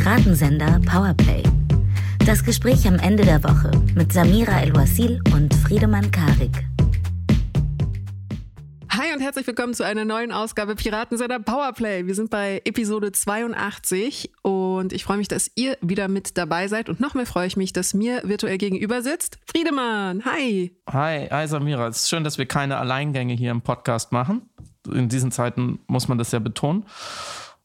Piratensender Powerplay. Das Gespräch am Ende der Woche mit Samira El-Wasil und Friedemann Karik. Hi und herzlich willkommen zu einer neuen Ausgabe Piratensender Powerplay. Wir sind bei Episode 82 und ich freue mich, dass ihr wieder mit dabei seid. Und noch mehr freue ich mich, dass mir virtuell gegenüber sitzt Friedemann. Hi. Hi, hi Samira. Es ist schön, dass wir keine Alleingänge hier im Podcast machen. In diesen Zeiten muss man das ja betonen.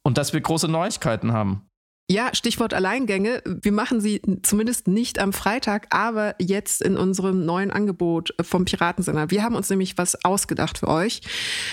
Und dass wir große Neuigkeiten haben. Ja, Stichwort Alleingänge. Wir machen sie zumindest nicht am Freitag, aber jetzt in unserem neuen Angebot vom Piratensender. Wir haben uns nämlich was ausgedacht für euch.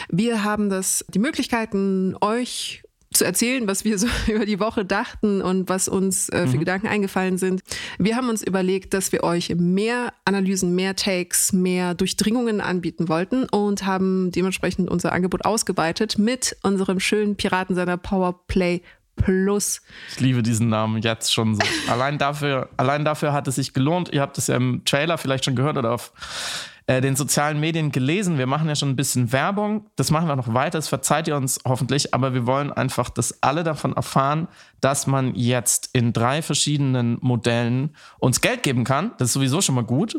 Wir haben das, die Möglichkeiten, euch zu erzählen, was wir so über die Woche dachten und was uns äh, für mhm. Gedanken eingefallen sind. Wir haben uns überlegt, dass wir euch mehr Analysen, mehr Takes, mehr Durchdringungen anbieten wollten und haben dementsprechend unser Angebot ausgeweitet mit unserem schönen Piratensender Powerplay Plus. Ich liebe diesen Namen jetzt schon so. allein, dafür, allein dafür hat es sich gelohnt. Ihr habt es ja im Trailer vielleicht schon gehört oder auf äh, den sozialen Medien gelesen. Wir machen ja schon ein bisschen Werbung. Das machen wir noch weiter. Das verzeiht ihr uns hoffentlich. Aber wir wollen einfach, dass alle davon erfahren, dass man jetzt in drei verschiedenen Modellen uns Geld geben kann. Das ist sowieso schon mal gut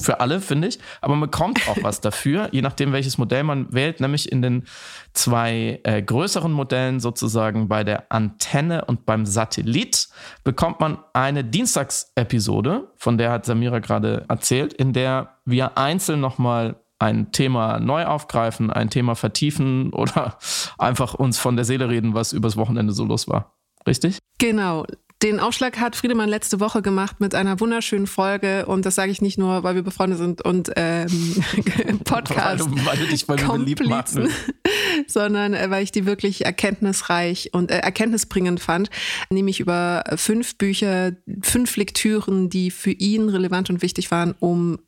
für alle, finde ich. Aber man bekommt auch was dafür, je nachdem, welches Modell man wählt, nämlich in den zwei äh, größeren Modellen sozusagen bei der Antenne und beim Satellit bekommt man eine Dienstagsepisode, von der hat Samira gerade erzählt, in der wir einzeln nochmal ein Thema neu aufgreifen, ein Thema vertiefen oder einfach uns von der Seele reden, was übers Wochenende so los war richtig? Genau. Den Aufschlag hat Friedemann letzte Woche gemacht mit einer wunderschönen Folge und das sage ich nicht nur, weil wir befreundet sind und ähm, Podcast weil, du dich weil beliebt machen. sondern äh, weil ich die wirklich erkenntnisreich und äh, erkenntnisbringend fand, nämlich über fünf Bücher, fünf Lektüren, die für ihn relevant und wichtig waren, um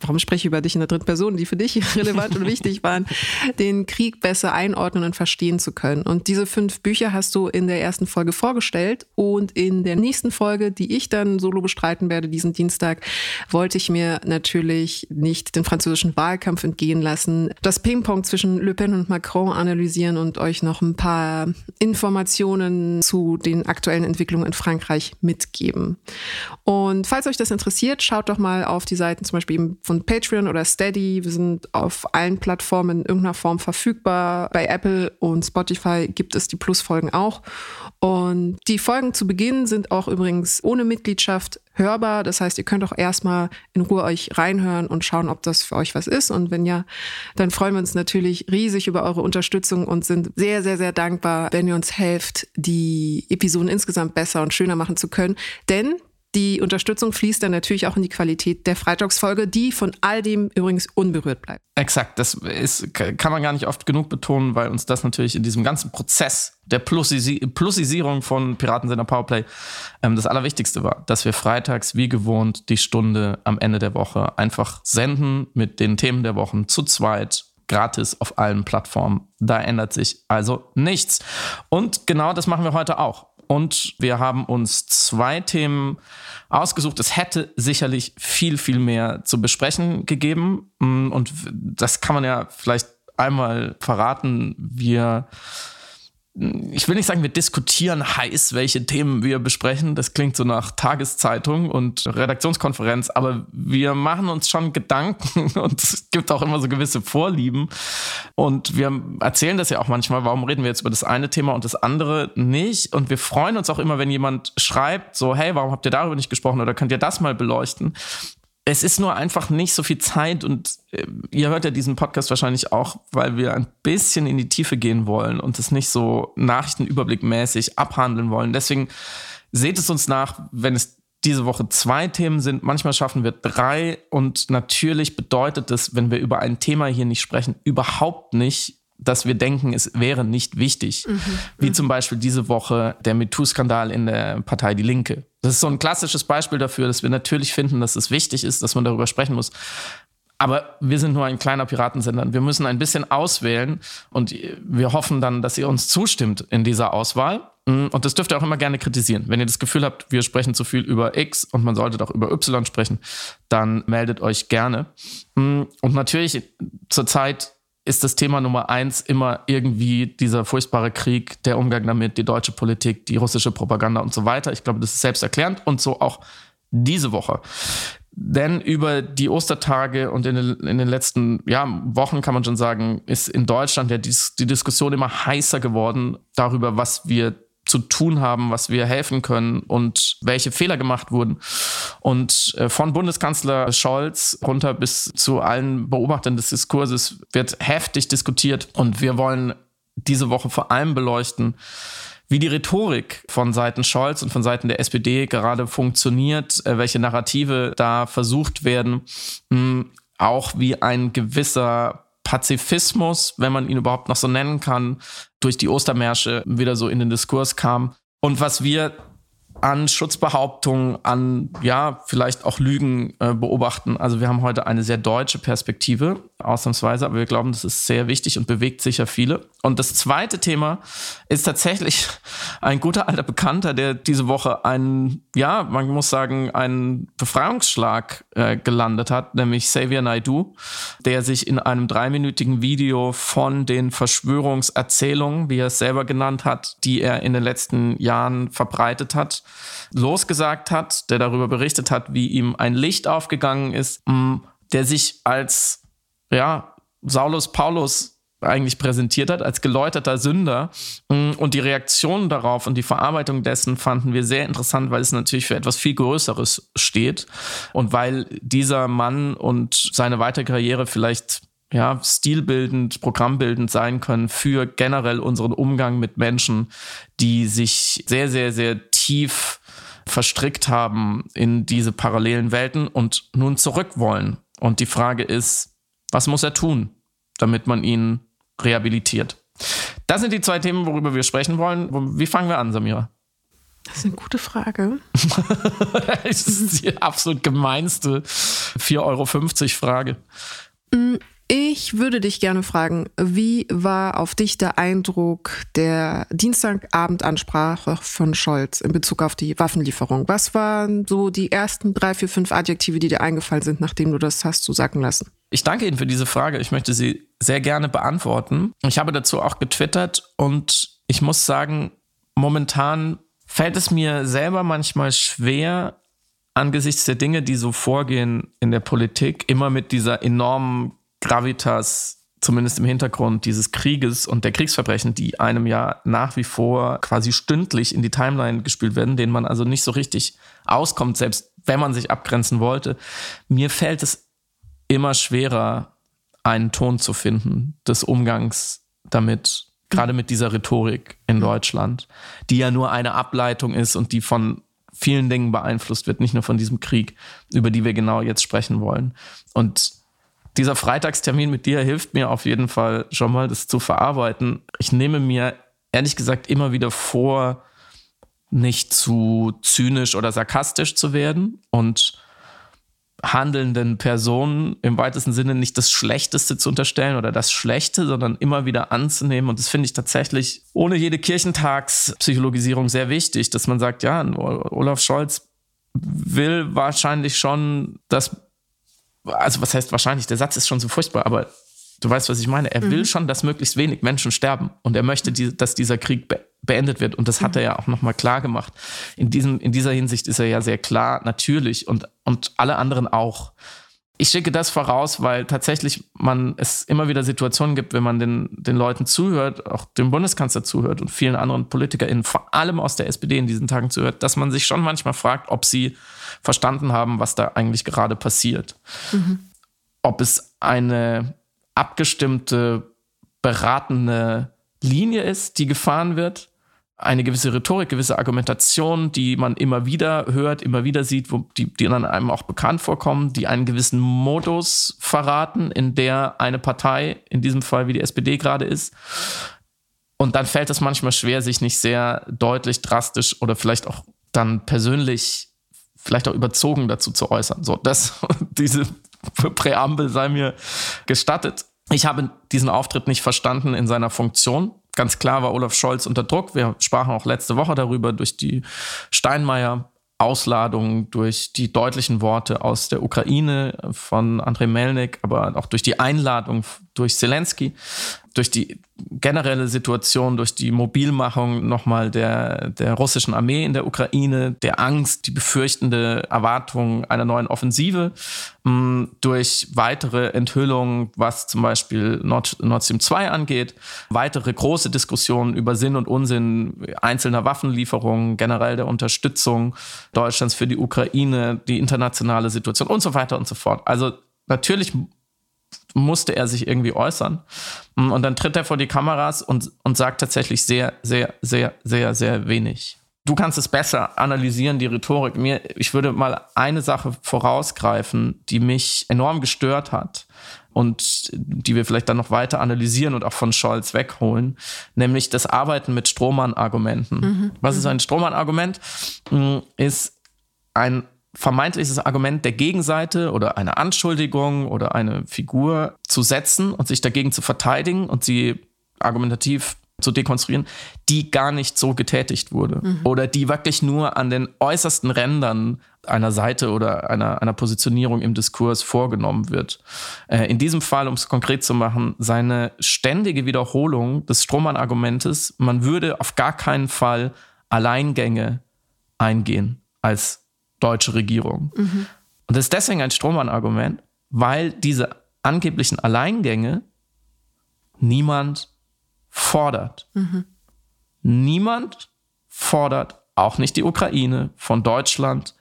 warum spreche ich über dich in der dritten Person, die für dich relevant und wichtig waren, den Krieg besser einordnen und verstehen zu können. Und diese fünf Bücher hast du in der ersten Folge vorgestellt und in der nächsten Folge, die ich dann solo bestreiten werde, diesen Dienstag, wollte ich mir natürlich nicht den französischen Wahlkampf entgehen lassen, das Ping-Pong zwischen Le Pen und Macron analysieren und euch noch ein paar Informationen zu den aktuellen Entwicklungen in Frankreich mitgeben. Und falls euch das interessiert, schaut doch mal auf die Seiten zum Beispiel Beispiel von Patreon oder Steady. Wir sind auf allen Plattformen in irgendeiner Form verfügbar. Bei Apple und Spotify gibt es die Plus-Folgen auch. Und die Folgen zu Beginn sind auch übrigens ohne Mitgliedschaft hörbar. Das heißt, ihr könnt auch erstmal in Ruhe euch reinhören und schauen, ob das für euch was ist. Und wenn ja, dann freuen wir uns natürlich riesig über eure Unterstützung und sind sehr, sehr, sehr dankbar, wenn ihr uns helft, die Episoden insgesamt besser und schöner machen zu können. Denn die Unterstützung fließt dann natürlich auch in die Qualität der Freitagsfolge, die von all dem übrigens unberührt bleibt. Exakt, das ist, kann man gar nicht oft genug betonen, weil uns das natürlich in diesem ganzen Prozess der Plusisi Plusisierung von Piratensender Powerplay ähm, das Allerwichtigste war, dass wir freitags wie gewohnt die Stunde am Ende der Woche einfach senden mit den Themen der Wochen zu zweit gratis auf allen Plattformen. Da ändert sich also nichts. Und genau das machen wir heute auch. Und wir haben uns zwei Themen ausgesucht. Es hätte sicherlich viel, viel mehr zu besprechen gegeben. Mm, und das kann man ja vielleicht einmal verraten. Wir ich will nicht sagen, wir diskutieren heiß, welche Themen wir besprechen. Das klingt so nach Tageszeitung und Redaktionskonferenz, aber wir machen uns schon Gedanken und es gibt auch immer so gewisse Vorlieben. Und wir erzählen das ja auch manchmal, warum reden wir jetzt über das eine Thema und das andere nicht. Und wir freuen uns auch immer, wenn jemand schreibt, so, hey, warum habt ihr darüber nicht gesprochen oder könnt ihr das mal beleuchten? Es ist nur einfach nicht so viel Zeit und äh, ihr hört ja diesen Podcast wahrscheinlich auch, weil wir ein bisschen in die Tiefe gehen wollen und es nicht so nachrichtenüberblickmäßig abhandeln wollen. Deswegen seht es uns nach, wenn es diese Woche zwei Themen sind. Manchmal schaffen wir drei und natürlich bedeutet das, wenn wir über ein Thema hier nicht sprechen, überhaupt nicht, dass wir denken, es wäre nicht wichtig. Mhm. Wie mhm. zum Beispiel diese Woche der MeToo-Skandal in der Partei Die Linke. Das ist so ein klassisches Beispiel dafür, dass wir natürlich finden, dass es wichtig ist, dass man darüber sprechen muss. Aber wir sind nur ein kleiner Piratensender. Wir müssen ein bisschen auswählen und wir hoffen dann, dass ihr uns zustimmt in dieser Auswahl. Und das dürft ihr auch immer gerne kritisieren. Wenn ihr das Gefühl habt, wir sprechen zu viel über X und man sollte doch über Y sprechen, dann meldet euch gerne. Und natürlich zurzeit ist das Thema Nummer eins immer irgendwie dieser furchtbare Krieg, der Umgang damit, die deutsche Politik, die russische Propaganda und so weiter. Ich glaube, das ist selbsterklärend und so auch diese Woche. Denn über die Ostertage und in den, in den letzten ja, Wochen kann man schon sagen, ist in Deutschland ja die, die Diskussion immer heißer geworden darüber, was wir zu tun haben, was wir helfen können und welche Fehler gemacht wurden. Und äh, von Bundeskanzler Scholz runter bis zu allen Beobachtern des Diskurses wird heftig diskutiert. Und wir wollen diese Woche vor allem beleuchten, wie die Rhetorik von Seiten Scholz und von Seiten der SPD gerade funktioniert, äh, welche Narrative da versucht werden, auch wie ein gewisser Pazifismus, wenn man ihn überhaupt noch so nennen kann, durch die Ostermärsche wieder so in den Diskurs kam. Und was wir an Schutzbehauptungen, an ja, vielleicht auch Lügen äh, beobachten. Also wir haben heute eine sehr deutsche Perspektive, ausnahmsweise, aber wir glauben, das ist sehr wichtig und bewegt sicher viele. Und das zweite Thema ist tatsächlich ein guter alter Bekannter, der diese Woche einen, ja, man muss sagen, einen Befreiungsschlag äh, gelandet hat, nämlich Xavier Naidu, der sich in einem dreiminütigen Video von den Verschwörungserzählungen, wie er es selber genannt hat, die er in den letzten Jahren verbreitet hat, losgesagt hat, der darüber berichtet hat, wie ihm ein Licht aufgegangen ist, mm, der sich als, ja, Saulus Paulus eigentlich präsentiert hat, als geläuterter Sünder. Mm, und die Reaktion darauf und die Verarbeitung dessen fanden wir sehr interessant, weil es natürlich für etwas viel Größeres steht und weil dieser Mann und seine weitere Karriere vielleicht ja, stilbildend, programmbildend sein können für generell unseren Umgang mit Menschen, die sich sehr, sehr, sehr tief verstrickt haben in diese parallelen Welten und nun zurück wollen. Und die Frage ist, was muss er tun, damit man ihn rehabilitiert? Das sind die zwei Themen, worüber wir sprechen wollen. Wie fangen wir an, Samira? Das ist eine gute Frage. das ist die absolut gemeinste 4,50 Euro Frage. Ich würde dich gerne fragen, wie war auf dich der Eindruck der Dienstagabendansprache von Scholz in Bezug auf die Waffenlieferung? Was waren so die ersten drei, vier, fünf Adjektive, die dir eingefallen sind, nachdem du das hast so sagen lassen? Ich danke Ihnen für diese Frage. Ich möchte sie sehr gerne beantworten. Ich habe dazu auch getwittert und ich muss sagen, momentan fällt es mir selber manchmal schwer, angesichts der Dinge, die so vorgehen in der Politik, immer mit dieser enormen Gravitas zumindest im Hintergrund dieses Krieges und der Kriegsverbrechen, die einem ja nach wie vor quasi stündlich in die Timeline gespielt werden, denen man also nicht so richtig auskommt, selbst wenn man sich abgrenzen wollte. Mir fällt es immer schwerer, einen Ton zu finden des Umgangs damit, gerade mit dieser Rhetorik in Deutschland, die ja nur eine Ableitung ist und die von vielen Dingen beeinflusst wird, nicht nur von diesem Krieg, über die wir genau jetzt sprechen wollen. Und dieser Freitagstermin mit dir hilft mir auf jeden Fall schon mal, das zu verarbeiten. Ich nehme mir ehrlich gesagt immer wieder vor, nicht zu zynisch oder sarkastisch zu werden und handelnden Personen im weitesten Sinne nicht das Schlechteste zu unterstellen oder das Schlechte, sondern immer wieder anzunehmen. Und das finde ich tatsächlich ohne jede Kirchentagspsychologisierung sehr wichtig, dass man sagt, ja, Olaf Scholz will wahrscheinlich schon das also was heißt wahrscheinlich, der Satz ist schon so furchtbar, aber du weißt, was ich meine. Er mhm. will schon, dass möglichst wenig Menschen sterben und er möchte, die, dass dieser Krieg be beendet wird. Und das hat er ja auch nochmal klar gemacht. In, diesem, in dieser Hinsicht ist er ja sehr klar, natürlich und, und alle anderen auch. Ich schicke das voraus, weil tatsächlich man es immer wieder Situationen gibt, wenn man den, den Leuten zuhört, auch dem Bundeskanzler zuhört und vielen anderen PolitikerInnen, vor allem aus der SPD in diesen Tagen zuhört, dass man sich schon manchmal fragt, ob sie verstanden haben, was da eigentlich gerade passiert. Mhm. Ob es eine abgestimmte, beratende Linie ist, die gefahren wird, eine gewisse Rhetorik, gewisse Argumentation, die man immer wieder hört, immer wieder sieht, wo die, die dann einem auch bekannt vorkommen, die einen gewissen Modus verraten, in der eine Partei, in diesem Fall wie die SPD gerade ist. Und dann fällt es manchmal schwer, sich nicht sehr deutlich, drastisch oder vielleicht auch dann persönlich vielleicht auch überzogen dazu zu äußern. So, das, diese Präambel sei mir gestattet. Ich habe diesen Auftritt nicht verstanden in seiner Funktion. Ganz klar war Olaf Scholz unter Druck. Wir sprachen auch letzte Woche darüber durch die Steinmeier Ausladung, durch die deutlichen Worte aus der Ukraine von Andrei Melnik, aber auch durch die Einladung durch Zelensky, durch die generelle Situation, durch die Mobilmachung nochmal der, der russischen Armee in der Ukraine, der Angst, die befürchtende Erwartung einer neuen Offensive, mm, durch weitere Enthüllungen, was zum Beispiel Nord, Nord Stream 2 angeht, weitere große Diskussionen über Sinn und Unsinn einzelner Waffenlieferungen, generell der Unterstützung Deutschlands für die Ukraine, die internationale Situation und so weiter und so fort. Also natürlich musste er sich irgendwie äußern. Mm, und dann tritt er vor die Kameras und, und sagt tatsächlich sehr, sehr, sehr, sehr, sehr wenig. Du kannst es besser analysieren, die Rhetorik. Mir, ich würde mal eine Sache vorausgreifen, die mich enorm gestört hat und die wir vielleicht dann noch weiter analysieren und auch von Scholz wegholen, nämlich das Arbeiten mit Strohmann-Argumenten. Mhm. Was ist ein Strohmann-Argument? Mm, ist ein vermeintliches Argument der Gegenseite oder eine Anschuldigung oder eine Figur zu setzen und sich dagegen zu verteidigen und sie argumentativ zu dekonstruieren, die gar nicht so getätigt wurde mhm. oder die wirklich nur an den äußersten Rändern einer Seite oder einer, einer Positionierung im Diskurs vorgenommen wird. Äh, in diesem Fall, um es konkret zu machen, seine ständige Wiederholung des Strohmann-Argumentes, man würde auf gar keinen Fall Alleingänge eingehen als deutsche Regierung. Mhm. Und das ist deswegen ein Strohmann-Argument, weil diese angeblichen Alleingänge niemand fordert. Mhm. Niemand fordert, auch nicht die Ukraine, von Deutschland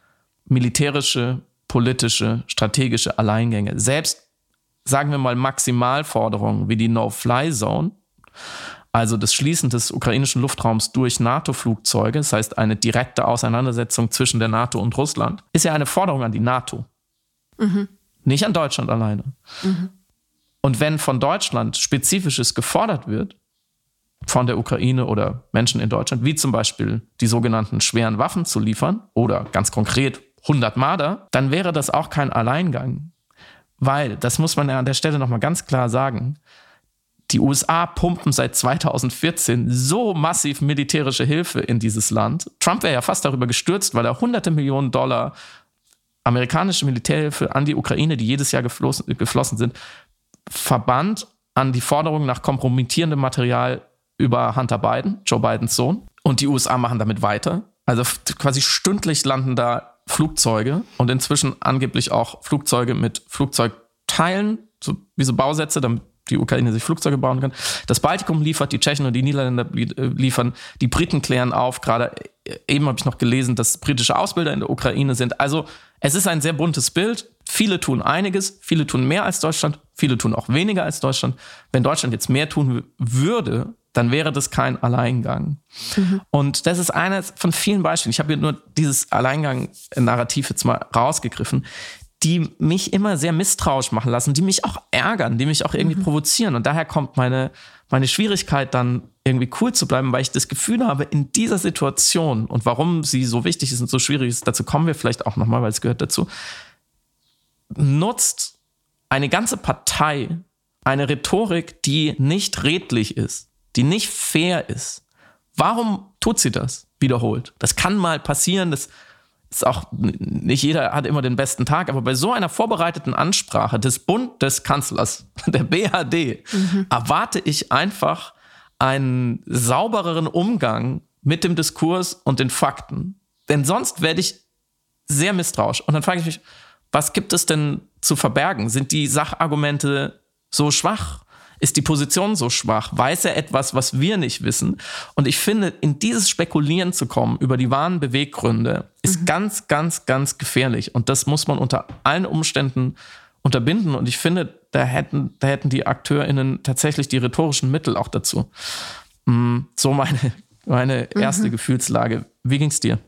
militärische, politische, strategische Alleingänge. Selbst, sagen wir mal, Maximalforderungen wie die No-Fly-Zone also das Schließen des ukrainischen Luftraums durch NATO-Flugzeuge, das heißt eine direkte Auseinandersetzung zwischen der NATO und Russland, ist ja eine Forderung an die NATO. Mhm. Nicht an Deutschland alleine. Mhm. Und wenn von Deutschland Spezifisches gefordert wird, von der Ukraine oder Menschen in Deutschland, wie zum Beispiel die sogenannten schweren Waffen zu liefern oder ganz konkret 100 Marder, dann wäre das auch kein Alleingang. Weil, das muss man ja an der Stelle nochmal ganz klar sagen, die USA pumpen seit 2014 so massiv militärische Hilfe in dieses Land. Trump wäre ja fast darüber gestürzt, weil er hunderte Millionen Dollar amerikanische Militärhilfe an die Ukraine, die jedes Jahr geflossen, geflossen sind, verbannt an die Forderung nach kompromittierendem Material über Hunter Biden, Joe Bidens Sohn. Und die USA machen damit weiter. Also quasi stündlich landen da Flugzeuge und inzwischen angeblich auch Flugzeuge mit Flugzeugteilen, so wie so Bausätze, damit die Ukraine sich Flugzeuge bauen kann. Das Baltikum liefert, die Tschechen und die Niederländer äh, liefern, die Briten klären auf. Gerade äh, eben habe ich noch gelesen, dass britische Ausbilder in der Ukraine sind. Also es ist ein sehr buntes Bild. Viele tun einiges, viele tun mehr als Deutschland, viele tun auch weniger als Deutschland. Wenn Deutschland jetzt mehr tun würde, dann wäre das kein Alleingang. Mhm. Und das ist eines von vielen Beispielen. Ich habe hier nur dieses Alleingang-Narrativ jetzt mal rausgegriffen die mich immer sehr misstrauisch machen lassen, die mich auch ärgern, die mich auch irgendwie mhm. provozieren. Und daher kommt meine, meine Schwierigkeit dann irgendwie cool zu bleiben, weil ich das Gefühl habe, in dieser Situation und warum sie so wichtig ist und so schwierig ist, dazu kommen wir vielleicht auch nochmal, weil es gehört dazu, nutzt eine ganze Partei eine Rhetorik, die nicht redlich ist, die nicht fair ist. Warum tut sie das wiederholt? Das kann mal passieren, das ist auch nicht jeder hat immer den besten Tag, aber bei so einer vorbereiteten Ansprache des Bundeskanzlers, der BHD, mhm. erwarte ich einfach einen saubereren Umgang mit dem Diskurs und den Fakten. Denn sonst werde ich sehr misstrauisch. Und dann frage ich mich, was gibt es denn zu verbergen? Sind die Sachargumente so schwach? Ist die Position so schwach? Weiß er etwas, was wir nicht wissen? Und ich finde, in dieses Spekulieren zu kommen über die wahren Beweggründe ist mhm. ganz, ganz, ganz gefährlich. Und das muss man unter allen Umständen unterbinden. Und ich finde, da hätten, da hätten die AkteurInnen tatsächlich die rhetorischen Mittel auch dazu. Mm, so meine, meine erste mhm. Gefühlslage. Wie ging es dir?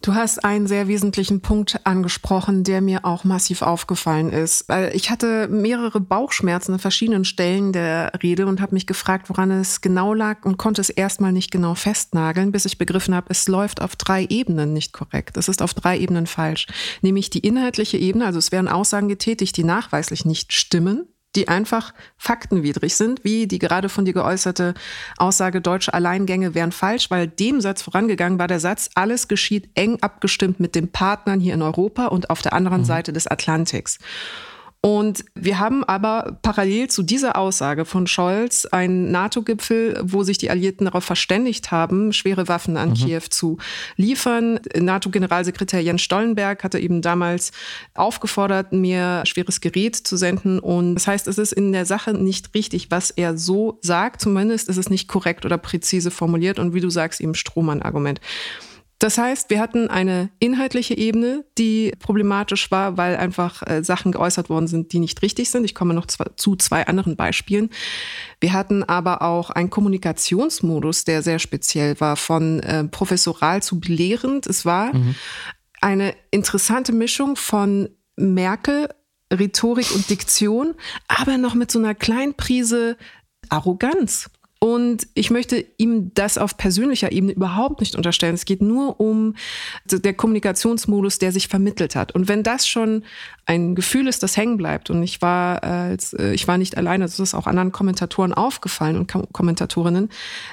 Du hast einen sehr wesentlichen Punkt angesprochen, der mir auch massiv aufgefallen ist. Ich hatte mehrere Bauchschmerzen an verschiedenen Stellen der Rede und habe mich gefragt, woran es genau lag und konnte es erstmal nicht genau festnageln, bis ich begriffen habe, es läuft auf drei Ebenen nicht korrekt. Es ist auf drei Ebenen falsch. Nämlich die inhaltliche Ebene, also es werden Aussagen getätigt, die nachweislich nicht stimmen die einfach faktenwidrig sind, wie die gerade von dir geäußerte Aussage, deutsche Alleingänge wären falsch, weil dem Satz vorangegangen war der Satz, alles geschieht eng abgestimmt mit den Partnern hier in Europa und auf der anderen mhm. Seite des Atlantiks. Und wir haben aber parallel zu dieser Aussage von Scholz einen NATO-Gipfel, wo sich die Alliierten darauf verständigt haben, schwere Waffen an mhm. Kiew zu liefern. NATO-Generalsekretär Jens Stoltenberg hatte eben damals aufgefordert, mehr schweres Gerät zu senden. Und das heißt, es ist in der Sache nicht richtig, was er so sagt. Zumindest ist es nicht korrekt oder präzise formuliert. Und wie du sagst, eben Strohmann-Argument. Das heißt, wir hatten eine inhaltliche Ebene, die problematisch war, weil einfach äh, Sachen geäußert worden sind, die nicht richtig sind. Ich komme noch zu zwei anderen Beispielen. Wir hatten aber auch einen Kommunikationsmodus, der sehr speziell war, von äh, professoral zu belehrend. Es war mhm. eine interessante Mischung von Merkel, Rhetorik und Diktion, aber noch mit so einer kleinen Prise Arroganz. Und ich möchte ihm das auf persönlicher Ebene überhaupt nicht unterstellen. Es geht nur um der Kommunikationsmodus, der sich vermittelt hat. Und wenn das schon ein Gefühl ist, das hängen bleibt, und ich war, als, äh, ich war nicht alleine, das ist auch anderen Kommentatoren aufgefallen und Kommentatorinnen,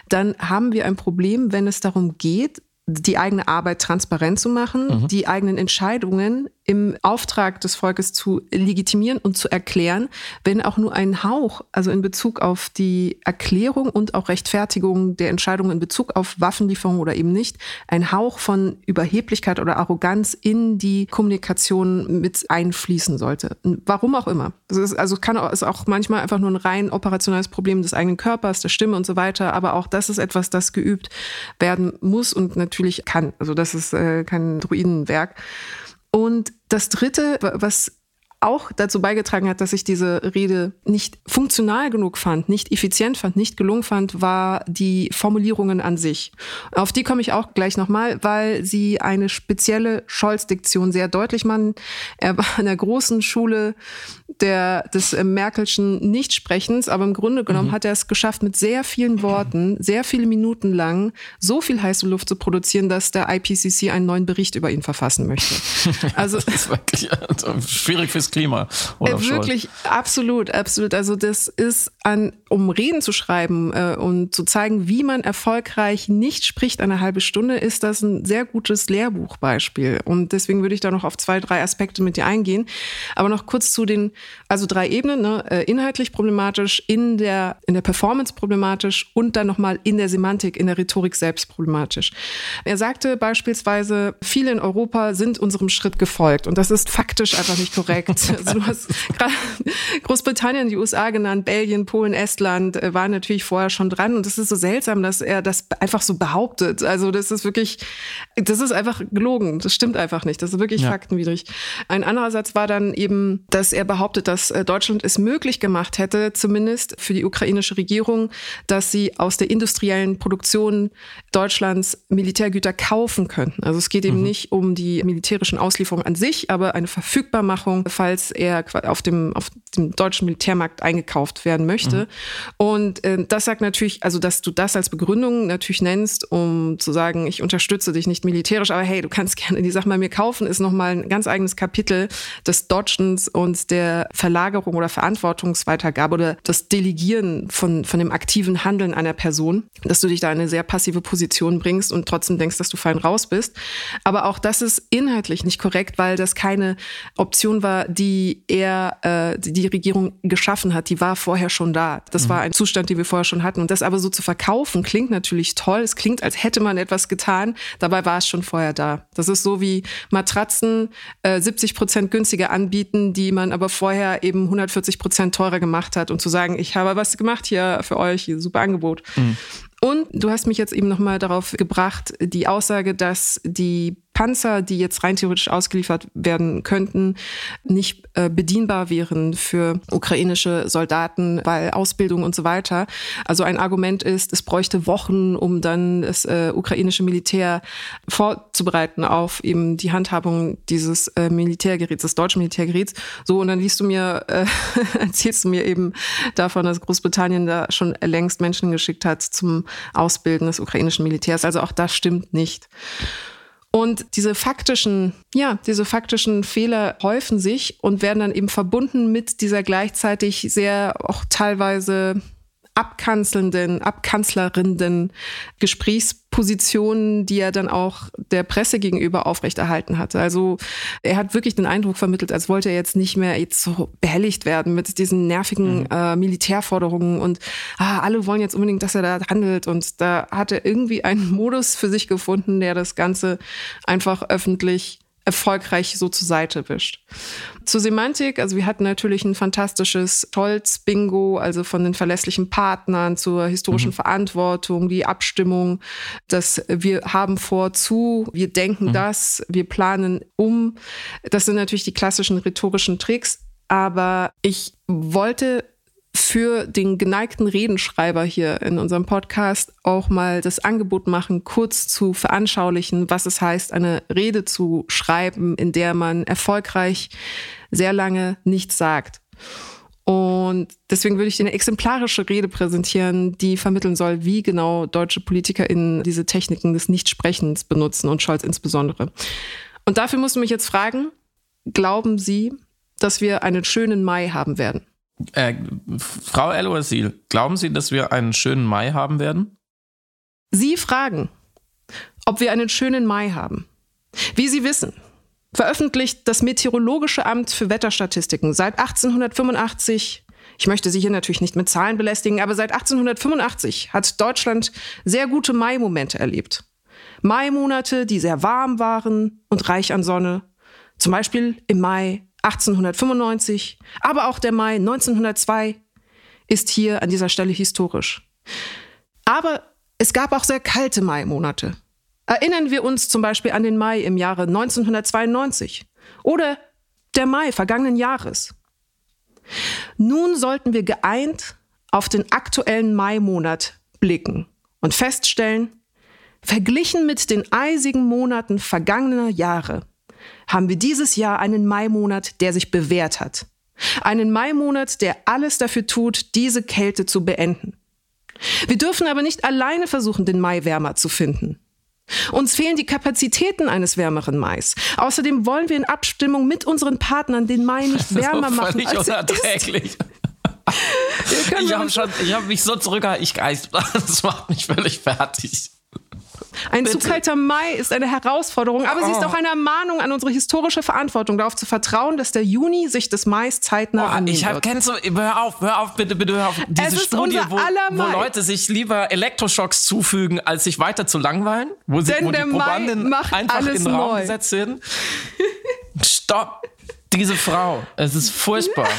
dann haben wir ein Problem, wenn es darum geht, die eigene Arbeit transparent zu machen, mhm. die eigenen Entscheidungen im Auftrag des Volkes zu legitimieren und zu erklären, wenn auch nur ein Hauch, also in Bezug auf die Erklärung und auch Rechtfertigung der Entscheidung in Bezug auf Waffenlieferung oder eben nicht, ein Hauch von Überheblichkeit oder Arroganz in die Kommunikation mit einfließen sollte. Warum auch immer. Das ist, also kann auch, ist auch manchmal einfach nur ein rein operationales Problem des eigenen Körpers, der Stimme und so weiter, aber auch das ist etwas, das geübt werden muss und natürlich kann. Also das ist äh, kein Druidenwerk. Und das Dritte, was auch dazu beigetragen hat, dass ich diese Rede nicht funktional genug fand, nicht effizient fand, nicht gelungen fand, war die Formulierungen an sich. Auf die komme ich auch gleich nochmal, weil sie eine spezielle Scholz-Diktion sehr deutlich machen. Er war an der großen Schule der, des äh, Merkelschen Nichtsprechens, aber im Grunde genommen mhm. hat er es geschafft, mit sehr vielen Worten, sehr viele Minuten lang so viel heiße Luft zu produzieren, dass der IPCC einen neuen Bericht über ihn verfassen möchte. Also das ist wirklich also schwierig fürs Klima. Oder äh, wirklich, Scholz. absolut, absolut. Also das ist an, um Reden zu schreiben äh, und zu zeigen, wie man erfolgreich nicht spricht eine halbe Stunde, ist das ein sehr gutes Lehrbuchbeispiel. Und deswegen würde ich da noch auf zwei, drei Aspekte mit dir eingehen. Aber noch kurz zu den also drei Ebenen, ne? Äh, inhaltlich problematisch, in der, in der Performance problematisch und dann nochmal in der Semantik, in der Rhetorik selbst problematisch. Er sagte beispielsweise, viele in Europa sind unserem Schritt gefolgt und das ist faktisch einfach nicht korrekt. also du hast Großbritannien, die USA genannt, Belgien, Polen, Estland äh, waren natürlich vorher schon dran und es ist so seltsam, dass er das einfach so behauptet. Also das ist wirklich, das ist einfach gelogen. Das stimmt einfach nicht. Das ist wirklich ja. faktenwidrig. Ein anderer Satz war dann eben, dass er behauptet, behauptet, dass äh, Deutschland es möglich gemacht hätte, zumindest für die ukrainische Regierung, dass sie aus der industriellen Produktion Deutschlands Militärgüter kaufen könnten. Also es geht eben mhm. nicht um die militärischen Auslieferungen an sich, aber eine Verfügbarmachung, falls er auf dem, auf dem deutschen Militärmarkt eingekauft werden möchte. Mhm. Und äh, das sagt natürlich, also dass du das als Begründung natürlich nennst, um zu sagen, ich unterstütze dich nicht militärisch, aber hey, du kannst gerne die Sachen bei mir kaufen, ist nochmal ein ganz eigenes Kapitel des Dodgens und der Verlagerung oder Verantwortungsweitergabe oder das Delegieren von, von dem aktiven Handeln einer Person, dass du dich da in eine sehr passive Position bringst und trotzdem denkst, dass du fein raus bist. Aber auch das ist inhaltlich nicht korrekt, weil das keine Option war, die er, äh, die Regierung geschaffen hat. Die war vorher schon da. Das mhm. war ein Zustand, den wir vorher schon hatten. Und das aber so zu verkaufen, klingt natürlich toll. Es klingt, als hätte man etwas getan. Dabei war es schon vorher da. Das ist so wie Matratzen äh, 70 Prozent günstiger anbieten, die man aber vorher vorher eben 140 Prozent teurer gemacht hat und zu sagen, ich habe was gemacht hier für euch, super Angebot. Mhm. Und du hast mich jetzt eben nochmal darauf gebracht, die Aussage, dass die Panzer, die jetzt rein theoretisch ausgeliefert werden könnten, nicht äh, bedienbar wären für ukrainische Soldaten, weil Ausbildung und so weiter. Also ein Argument ist, es bräuchte Wochen, um dann das äh, ukrainische Militär vorzubereiten auf eben die Handhabung dieses äh, Militärgeräts, des deutschen Militärgeräts. So, und dann liest du mir, äh, erzählst du mir eben davon, dass Großbritannien da schon längst Menschen geschickt hat zum Ausbilden des ukrainischen Militärs. Also auch das stimmt nicht. Und diese faktischen, ja, diese faktischen Fehler häufen sich und werden dann eben verbunden mit dieser gleichzeitig sehr auch teilweise abkanzelnden, abkanzlerenden Gesprächs Positionen, die er dann auch der Presse gegenüber aufrechterhalten hatte. Also er hat wirklich den Eindruck vermittelt, als wollte er jetzt nicht mehr jetzt so behelligt werden mit diesen nervigen mhm. äh, Militärforderungen und ah, alle wollen jetzt unbedingt, dass er da handelt. Und da hat er irgendwie einen Modus für sich gefunden, der das Ganze einfach öffentlich erfolgreich so zur Seite wischt. Zur Semantik, also wir hatten natürlich ein fantastisches Scholz-Bingo, also von den verlässlichen Partnern zur historischen mhm. Verantwortung, die Abstimmung, dass wir haben vor zu, wir denken mhm. das, wir planen um. Das sind natürlich die klassischen rhetorischen Tricks, aber ich wollte für den geneigten Redenschreiber hier in unserem Podcast auch mal das Angebot machen, kurz zu veranschaulichen, was es heißt, eine Rede zu schreiben, in der man erfolgreich sehr lange nichts sagt. Und deswegen würde ich dir eine exemplarische Rede präsentieren, die vermitteln soll, wie genau deutsche PolitikerInnen diese Techniken des Nichtsprechens benutzen und Scholz insbesondere. Und dafür musst du mich jetzt fragen, glauben Sie, dass wir einen schönen Mai haben werden? Äh, Frau El-Wazil, glauben Sie, dass wir einen schönen Mai haben werden? Sie fragen, ob wir einen schönen Mai haben. Wie Sie wissen, veröffentlicht das Meteorologische Amt für Wetterstatistiken seit 1885 ich möchte Sie hier natürlich nicht mit Zahlen belästigen, aber seit 1885 hat Deutschland sehr gute Mai-Momente erlebt. Mai-Monate, die sehr warm waren und reich an Sonne. Zum Beispiel im Mai 1895, aber auch der Mai 1902 ist hier an dieser Stelle historisch. Aber es gab auch sehr kalte Mai-Monate. Erinnern wir uns zum Beispiel an den Mai im Jahre 1992 oder der Mai vergangenen Jahres. Nun sollten wir geeint auf den aktuellen Mai-Monat blicken und feststellen, verglichen mit den eisigen Monaten vergangener Jahre haben wir dieses Jahr einen Mai-Monat, der sich bewährt hat. Einen Mai-Monat, der alles dafür tut, diese Kälte zu beenden. Wir dürfen aber nicht alleine versuchen, den Mai wärmer zu finden. Uns fehlen die Kapazitäten eines wärmeren Mais. Außerdem wollen wir in Abstimmung mit unseren Partnern den Mai nicht wärmer machen. Als unerträglich. ich habe hab mich so zurückgehalten. Ich, das macht mich völlig fertig. Ein Bitte. zu kalter Mai ist eine Herausforderung, aber oh. sie ist oh. auch eine Ermahnung an unsere historische Verantwortung, darauf zu vertrauen, dass der Juni sich des Mais zeitnah oh, annehmen Ich habe kennst du, hör auf, hör auf, bitte, bitte hör auf. Diese Studie, wo, wo, Leute sich lieber Elektroschocks zufügen, als sich weiter zu langweilen, wo, sie, wo die Probanden einfach in den Raum neu. gesetzt werden. Stopp! Diese Frau, es ist furchtbar.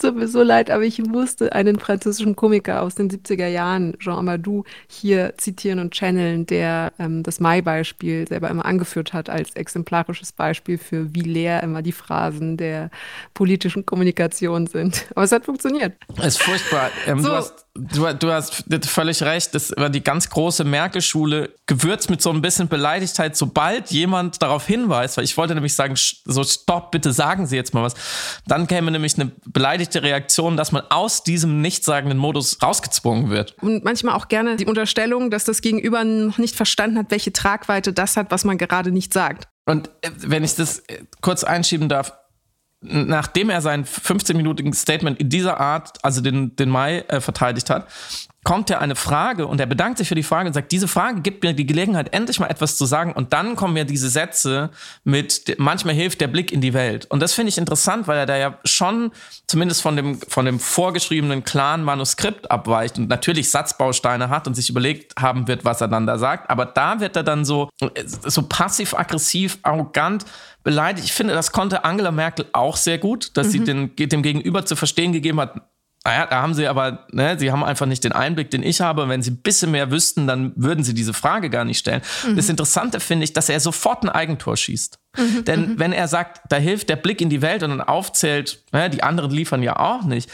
Tut mir so leid, aber ich musste einen französischen Komiker aus den 70er Jahren, Jean Amadou, hier zitieren und channeln, der ähm, das Mai-Beispiel selber immer angeführt hat als exemplarisches Beispiel für, wie leer immer die Phrasen der politischen Kommunikation sind. Aber es hat funktioniert. Es ist furchtbar. Ähm, so. du, hast, du, du hast völlig recht. Das war die ganz große Merkel-Schule, gewürzt mit so ein bisschen Beleidigtheit, sobald jemand darauf hinweist, weil ich wollte nämlich sagen, so stopp, bitte sagen Sie jetzt mal was. Dann käme nämlich eine beleidigte Reaktion, dass man aus diesem nichtssagenden Modus rausgezwungen wird. Und manchmal auch gerne die Unterstellung, dass das Gegenüber noch nicht verstanden hat, welche Tragweite das hat, was man gerade nicht sagt. Und äh, wenn ich das äh, kurz einschieben darf, nachdem er sein 15-minütiges Statement in dieser Art, also den, den Mai, äh, verteidigt hat, kommt ja eine Frage und er bedankt sich für die Frage und sagt, diese Frage gibt mir die Gelegenheit, endlich mal etwas zu sagen. Und dann kommen ja diese Sätze mit, manchmal hilft der Blick in die Welt. Und das finde ich interessant, weil er da ja schon zumindest von dem, von dem vorgeschriebenen klaren Manuskript abweicht und natürlich Satzbausteine hat und sich überlegt haben wird, was er dann da sagt. Aber da wird er dann so, so passiv-aggressiv, arrogant beleidigt. Ich finde, das konnte Angela Merkel auch sehr gut, dass mhm. sie den, dem Gegenüber zu verstehen gegeben hat, naja, da haben sie aber, ne, sie haben einfach nicht den Einblick, den ich habe. Wenn sie ein bisschen mehr wüssten, dann würden sie diese Frage gar nicht stellen. Mhm. Das Interessante finde ich, dass er sofort ein Eigentor schießt. Mhm. Denn mhm. wenn er sagt, da hilft der Blick in die Welt und dann aufzählt, ne, die anderen liefern ja auch nicht.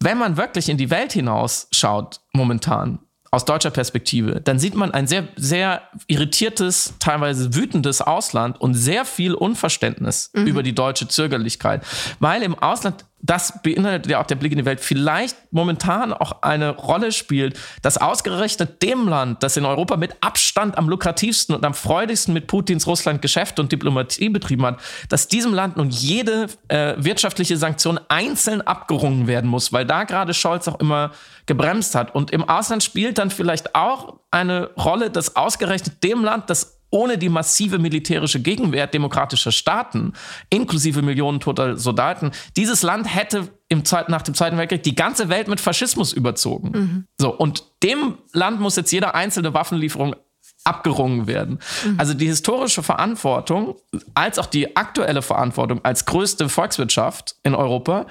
Wenn man wirklich in die Welt hinausschaut, momentan, aus deutscher Perspektive, dann sieht man ein sehr, sehr irritiertes, teilweise wütendes Ausland und sehr viel Unverständnis mhm. über die deutsche Zögerlichkeit. Weil im Ausland das beinhaltet ja auch der Blick in die Welt, vielleicht momentan auch eine Rolle spielt, dass ausgerechnet dem Land, das in Europa mit Abstand am lukrativsten und am freudigsten mit Putins Russland Geschäft und Diplomatie betrieben hat, dass diesem Land nun jede äh, wirtschaftliche Sanktion einzeln abgerungen werden muss, weil da gerade Scholz auch immer gebremst hat. Und im Ausland spielt dann vielleicht auch eine Rolle, dass ausgerechnet dem Land, das ohne die massive militärische Gegenwehr demokratischer Staaten, inklusive Millionen toter Soldaten, dieses Land hätte im Zeit, nach dem Zweiten Weltkrieg die ganze Welt mit Faschismus überzogen. Mhm. So, und dem Land muss jetzt jede einzelne Waffenlieferung abgerungen werden. Mhm. Also die historische Verantwortung als auch die aktuelle Verantwortung als größte Volkswirtschaft in Europa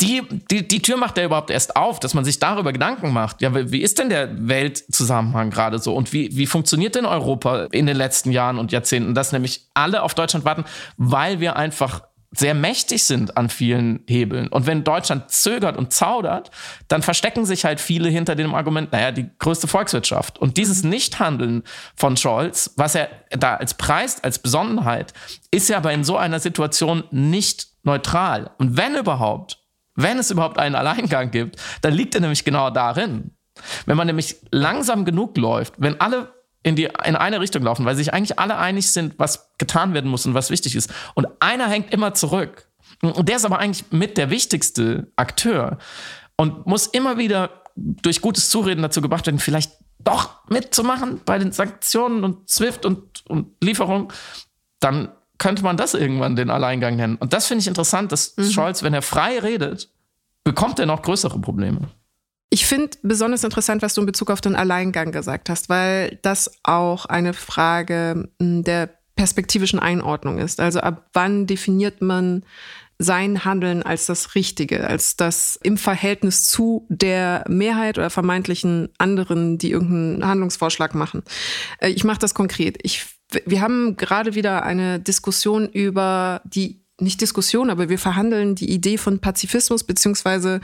die, die, die Tür macht er überhaupt erst auf, dass man sich darüber Gedanken macht. Ja, wie ist denn der Weltzusammenhang gerade so? Und wie, wie funktioniert denn Europa in den letzten Jahren und Jahrzehnten? Dass nämlich alle auf Deutschland warten, weil wir einfach sehr mächtig sind an vielen Hebeln. Und wenn Deutschland zögert und zaudert, dann verstecken sich halt viele hinter dem Argument, naja, die größte Volkswirtschaft. Und dieses Nichthandeln von Scholz, was er da als Preis, als Besonderheit, ist ja aber in so einer Situation nicht neutral. Und wenn überhaupt, wenn es überhaupt einen Alleingang gibt, dann liegt er nämlich genau darin. Wenn man nämlich langsam genug läuft, wenn alle in, die, in eine Richtung laufen, weil sich eigentlich alle einig sind, was getan werden muss und was wichtig ist. Und einer hängt immer zurück. Und der ist aber eigentlich mit der wichtigste Akteur und muss immer wieder durch gutes Zureden dazu gebracht werden, vielleicht doch mitzumachen bei den Sanktionen und SWIFT und, und Lieferung, dann könnte man das irgendwann den Alleingang nennen. Und das finde ich interessant, dass mhm. Scholz, wenn er frei redet, bekommt er noch größere Probleme. Ich finde besonders interessant, was du in Bezug auf den Alleingang gesagt hast, weil das auch eine Frage hm, der perspektivischen Einordnung ist. Also ab wann definiert man sein Handeln als das Richtige, als das im Verhältnis zu der Mehrheit oder vermeintlichen anderen, die irgendeinen Handlungsvorschlag machen. Äh, ich mache das konkret. Ich wir haben gerade wieder eine Diskussion über die nicht Diskussion, aber wir verhandeln die Idee von Pazifismus beziehungsweise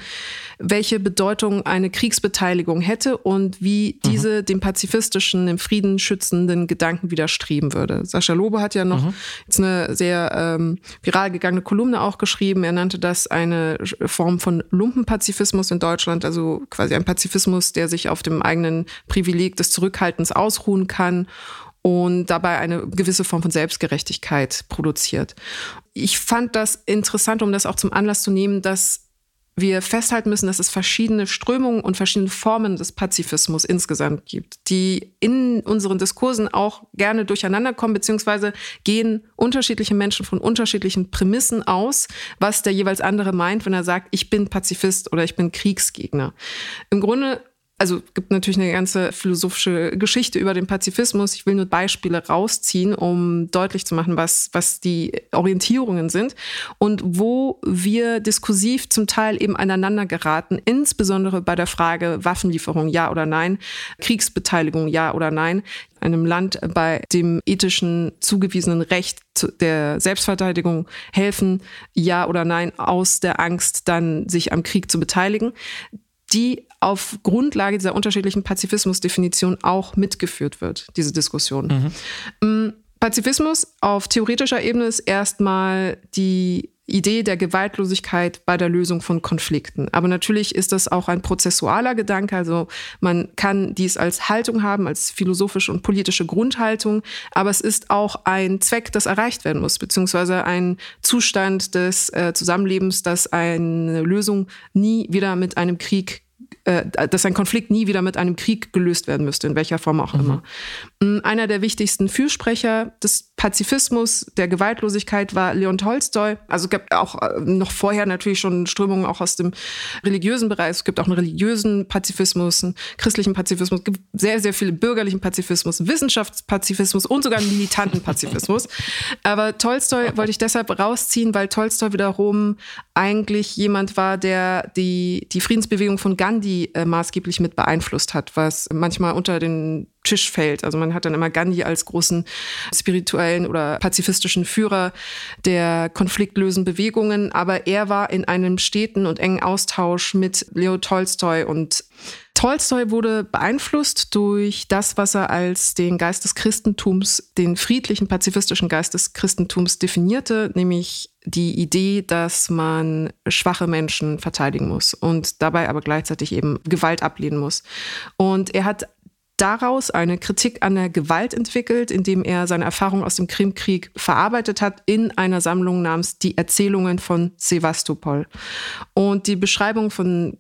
welche Bedeutung eine Kriegsbeteiligung hätte und wie mhm. diese dem pazifistischen, dem Frieden schützenden Gedanken widerstreben würde. Sascha Lobe hat ja noch mhm. jetzt eine sehr ähm, viral gegangene Kolumne auch geschrieben. Er nannte das eine Form von Lumpenpazifismus in Deutschland, also quasi ein Pazifismus, der sich auf dem eigenen Privileg des Zurückhaltens ausruhen kann und dabei eine gewisse Form von Selbstgerechtigkeit produziert. Ich fand das interessant, um das auch zum Anlass zu nehmen, dass wir festhalten müssen, dass es verschiedene Strömungen und verschiedene Formen des Pazifismus insgesamt gibt, die in unseren Diskursen auch gerne durcheinander kommen, beziehungsweise gehen unterschiedliche Menschen von unterschiedlichen Prämissen aus, was der jeweils andere meint, wenn er sagt, ich bin Pazifist oder ich bin Kriegsgegner. Im Grunde also gibt natürlich eine ganze philosophische Geschichte über den Pazifismus. Ich will nur Beispiele rausziehen, um deutlich zu machen, was, was die Orientierungen sind und wo wir diskursiv zum Teil eben aneinander geraten, insbesondere bei der Frage Waffenlieferung, ja oder nein, Kriegsbeteiligung, ja oder nein einem Land bei dem ethischen zugewiesenen Recht der Selbstverteidigung helfen, ja oder nein, aus der Angst dann sich am Krieg zu beteiligen die auf Grundlage dieser unterschiedlichen Pazifismusdefinition auch mitgeführt wird, diese Diskussion. Mhm. Mm, Pazifismus auf theoretischer Ebene ist erstmal die Idee der Gewaltlosigkeit bei der Lösung von Konflikten. Aber natürlich ist das auch ein prozessualer Gedanke. Also man kann dies als Haltung haben, als philosophische und politische Grundhaltung. Aber es ist auch ein Zweck, das erreicht werden muss, beziehungsweise ein Zustand des äh, Zusammenlebens, dass eine Lösung nie wieder mit einem Krieg äh, dass ein Konflikt nie wieder mit einem Krieg gelöst werden müsste, in welcher Form auch mhm. immer. Mm, einer der wichtigsten Fürsprecher des Pazifismus, der Gewaltlosigkeit war Leon Tolstoi. Also es gibt auch äh, noch vorher natürlich schon Strömungen auch aus dem religiösen Bereich. Es gibt auch einen religiösen Pazifismus, einen christlichen Pazifismus, es gibt sehr, sehr viele bürgerlichen Pazifismus, Wissenschaftspazifismus und sogar einen militanten Pazifismus. Aber Tolstoi wollte ich deshalb rausziehen, weil Tolstoi wiederum eigentlich jemand war, der die, die Friedensbewegung von Gandhi äh, maßgeblich mit beeinflusst hat, was manchmal unter den Tisch fällt. Also man hat dann immer Gandhi als großen spirituellen oder pazifistischen Führer der konfliktlösen Bewegungen, aber er war in einem steten und engen Austausch mit Leo Tolstoi und Tolstoi wurde beeinflusst durch das, was er als den Geist des Christentums, den friedlichen, pazifistischen Geist des Christentums definierte, nämlich die Idee, dass man schwache Menschen verteidigen muss und dabei aber gleichzeitig eben Gewalt ablehnen muss. Und er hat daraus eine Kritik an der Gewalt entwickelt, indem er seine Erfahrungen aus dem Krimkrieg verarbeitet hat in einer Sammlung namens Die Erzählungen von Sevastopol. Und die Beschreibung von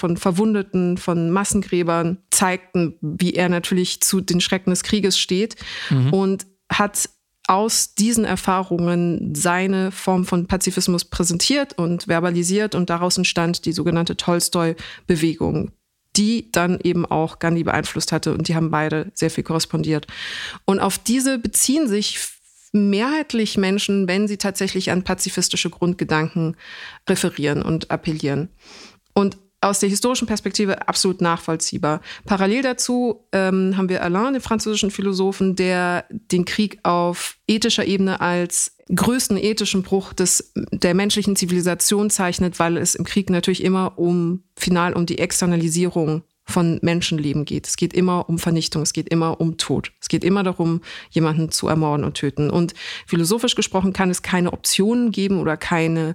von Verwundeten, von Massengräbern zeigten, wie er natürlich zu den Schrecken des Krieges steht mhm. und hat aus diesen Erfahrungen seine Form von Pazifismus präsentiert und verbalisiert und daraus entstand die sogenannte Tolstoi-Bewegung, die dann eben auch Gandhi beeinflusst hatte und die haben beide sehr viel korrespondiert. Und auf diese beziehen sich mehrheitlich Menschen, wenn sie tatsächlich an pazifistische Grundgedanken referieren und appellieren. Und aus der historischen Perspektive absolut nachvollziehbar. Parallel dazu ähm, haben wir Alain, den französischen Philosophen, der den Krieg auf ethischer Ebene als größten ethischen Bruch des, der menschlichen Zivilisation zeichnet, weil es im Krieg natürlich immer um final um die Externalisierung von Menschenleben geht. Es geht immer um Vernichtung, es geht immer um Tod. Es geht immer darum, jemanden zu ermorden und töten. Und philosophisch gesprochen kann es keine Optionen geben oder keine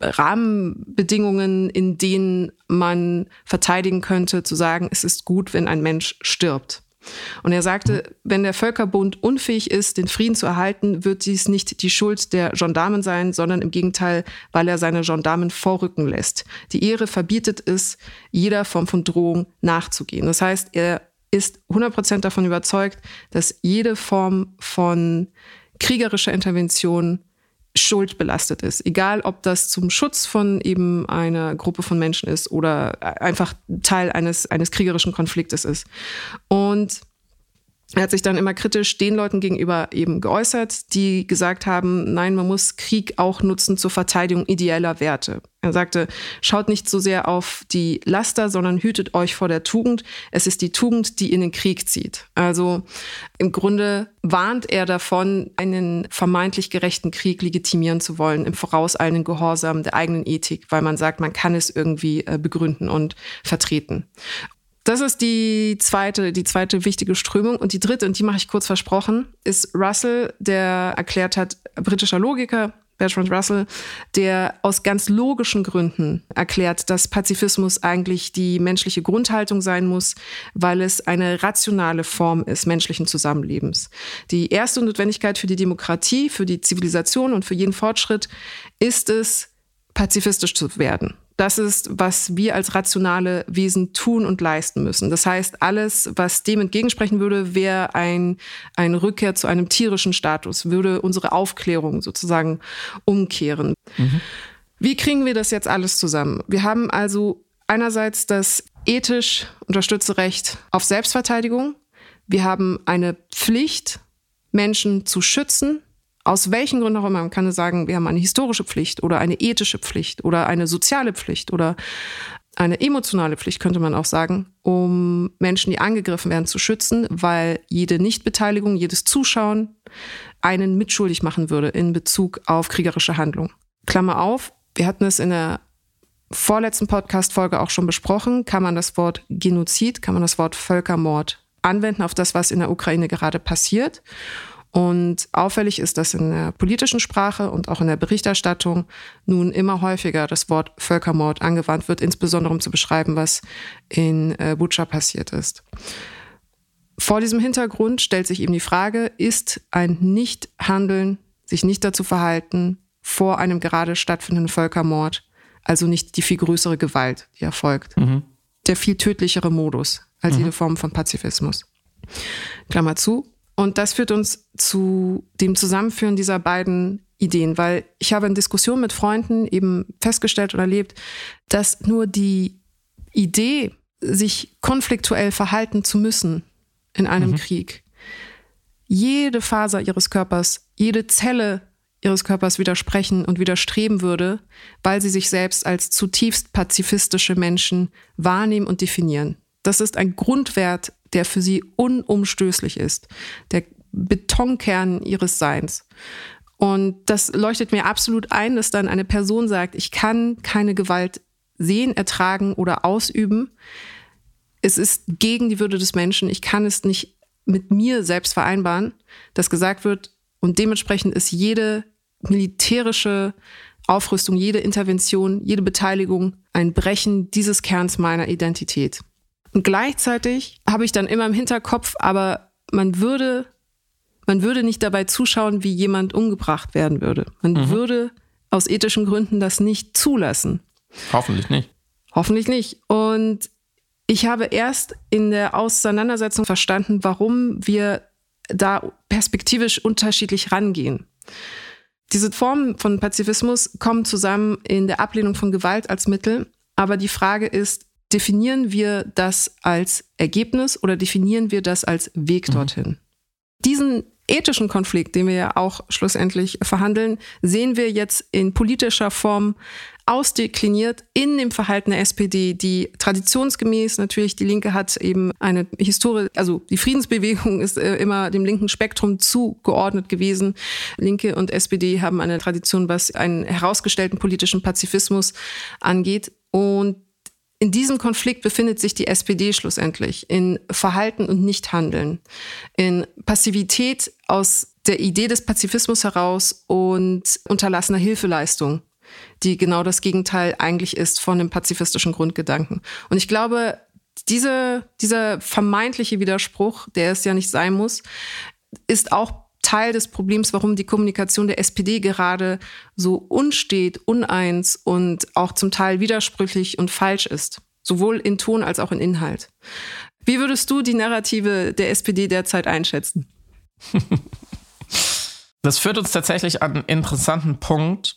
Rahmenbedingungen, in denen man verteidigen könnte, zu sagen, es ist gut, wenn ein Mensch stirbt. Und er sagte, wenn der Völkerbund unfähig ist, den Frieden zu erhalten, wird dies nicht die Schuld der Gendarmen sein, sondern im Gegenteil, weil er seine Gendarmen vorrücken lässt. Die Ehre verbietet es, jeder Form von Drohung nachzugehen. Das heißt, er ist 100% davon überzeugt, dass jede Form von kriegerischer Intervention schuldbelastet ist. Egal, ob das zum Schutz von eben einer Gruppe von Menschen ist oder einfach Teil eines, eines kriegerischen Konfliktes ist. Und er hat sich dann immer kritisch den Leuten gegenüber eben geäußert, die gesagt haben, nein, man muss Krieg auch nutzen zur Verteidigung ideeller Werte. Er sagte, schaut nicht so sehr auf die Laster, sondern hütet euch vor der Tugend. Es ist die Tugend, die in den Krieg zieht. Also im Grunde warnt er davon, einen vermeintlich gerechten Krieg legitimieren zu wollen, im vorauseilenden Gehorsam der eigenen Ethik, weil man sagt, man kann es irgendwie äh, begründen und vertreten. Das ist die zweite, die zweite wichtige Strömung. Und die dritte, und die mache ich kurz versprochen, ist Russell, der erklärt hat, britischer Logiker, Bertrand Russell, der aus ganz logischen Gründen erklärt, dass Pazifismus eigentlich die menschliche Grundhaltung sein muss, weil es eine rationale Form ist menschlichen Zusammenlebens. Die erste Notwendigkeit für die Demokratie, für die Zivilisation und für jeden Fortschritt ist es, pazifistisch zu werden. Das ist, was wir als rationale Wesen tun und leisten müssen. Das heißt, alles, was dem entgegensprechen würde, wäre ein, ein Rückkehr zu einem tierischen Status, würde unsere Aufklärung sozusagen umkehren. Mhm. Wie kriegen wir das jetzt alles zusammen? Wir haben also einerseits das ethisch unterstützte Recht auf Selbstverteidigung. Wir haben eine Pflicht, Menschen zu schützen, aus welchen Gründen auch immer. Man kann sagen, wir haben eine historische Pflicht oder eine ethische Pflicht oder eine soziale Pflicht oder eine emotionale Pflicht, könnte man auch sagen, um Menschen, die angegriffen werden, zu schützen, weil jede Nichtbeteiligung, jedes Zuschauen einen mitschuldig machen würde in Bezug auf kriegerische Handlung. Klammer auf, wir hatten es in der vorletzten Podcast-Folge auch schon besprochen, kann man das Wort Genozid, kann man das Wort Völkermord anwenden auf das, was in der Ukraine gerade passiert. Und auffällig ist, dass in der politischen Sprache und auch in der Berichterstattung nun immer häufiger das Wort Völkermord angewandt wird, insbesondere um zu beschreiben, was in äh, Butscha passiert ist. Vor diesem Hintergrund stellt sich eben die Frage, ist ein Nichthandeln, sich nicht dazu verhalten, vor einem gerade stattfindenden Völkermord, also nicht die viel größere Gewalt, die erfolgt, mhm. der viel tödlichere Modus als mhm. jede Form von Pazifismus. Klammer zu, und das führt uns zu dem Zusammenführen dieser beiden Ideen, weil ich habe in Diskussionen mit Freunden eben festgestellt und erlebt, dass nur die Idee, sich konfliktuell verhalten zu müssen in einem mhm. Krieg, jede Faser ihres Körpers, jede Zelle ihres Körpers widersprechen und widerstreben würde, weil sie sich selbst als zutiefst pazifistische Menschen wahrnehmen und definieren. Das ist ein Grundwert der für sie unumstößlich ist, der Betonkern ihres Seins. Und das leuchtet mir absolut ein, dass dann eine Person sagt, ich kann keine Gewalt sehen, ertragen oder ausüben, es ist gegen die Würde des Menschen. Ich kann es nicht mit mir selbst vereinbaren, dass gesagt wird, und dementsprechend ist jede militärische Aufrüstung, jede Intervention, jede Beteiligung ein Brechen dieses Kerns meiner Identität. Und gleichzeitig habe ich dann immer im Hinterkopf, aber man würde, man würde nicht dabei zuschauen, wie jemand umgebracht werden würde. Man mhm. würde aus ethischen Gründen das nicht zulassen. Hoffentlich nicht. Hoffentlich nicht. Und ich habe erst in der Auseinandersetzung verstanden, warum wir da perspektivisch unterschiedlich rangehen. Diese Formen von Pazifismus kommen zusammen in der Ablehnung von Gewalt als Mittel. Aber die Frage ist, definieren wir das als Ergebnis oder definieren wir das als Weg mhm. dorthin? Mhm. Diesen ethischen Konflikt, den wir ja auch schlussendlich verhandeln, sehen wir jetzt in politischer Form ausdekliniert in dem Verhalten der SPD, die traditionsgemäß natürlich, die Linke hat eben eine Historie, also die Friedensbewegung ist äh, immer dem linken Spektrum zugeordnet gewesen. Linke und SPD haben eine Tradition, was einen herausgestellten politischen Pazifismus angeht. Und in diesem Konflikt befindet sich die SPD schlussendlich in Verhalten und Nichthandeln, in Passivität aus der Idee des Pazifismus heraus und unterlassener Hilfeleistung, die genau das Gegenteil eigentlich ist von dem pazifistischen Grundgedanken. Und ich glaube, diese, dieser vermeintliche Widerspruch, der es ja nicht sein muss, ist auch Teil des Problems, warum die Kommunikation der SPD gerade so unstet, uneins und auch zum Teil widersprüchlich und falsch ist. Sowohl in Ton als auch in Inhalt. Wie würdest du die Narrative der SPD derzeit einschätzen? Das führt uns tatsächlich an einen interessanten Punkt,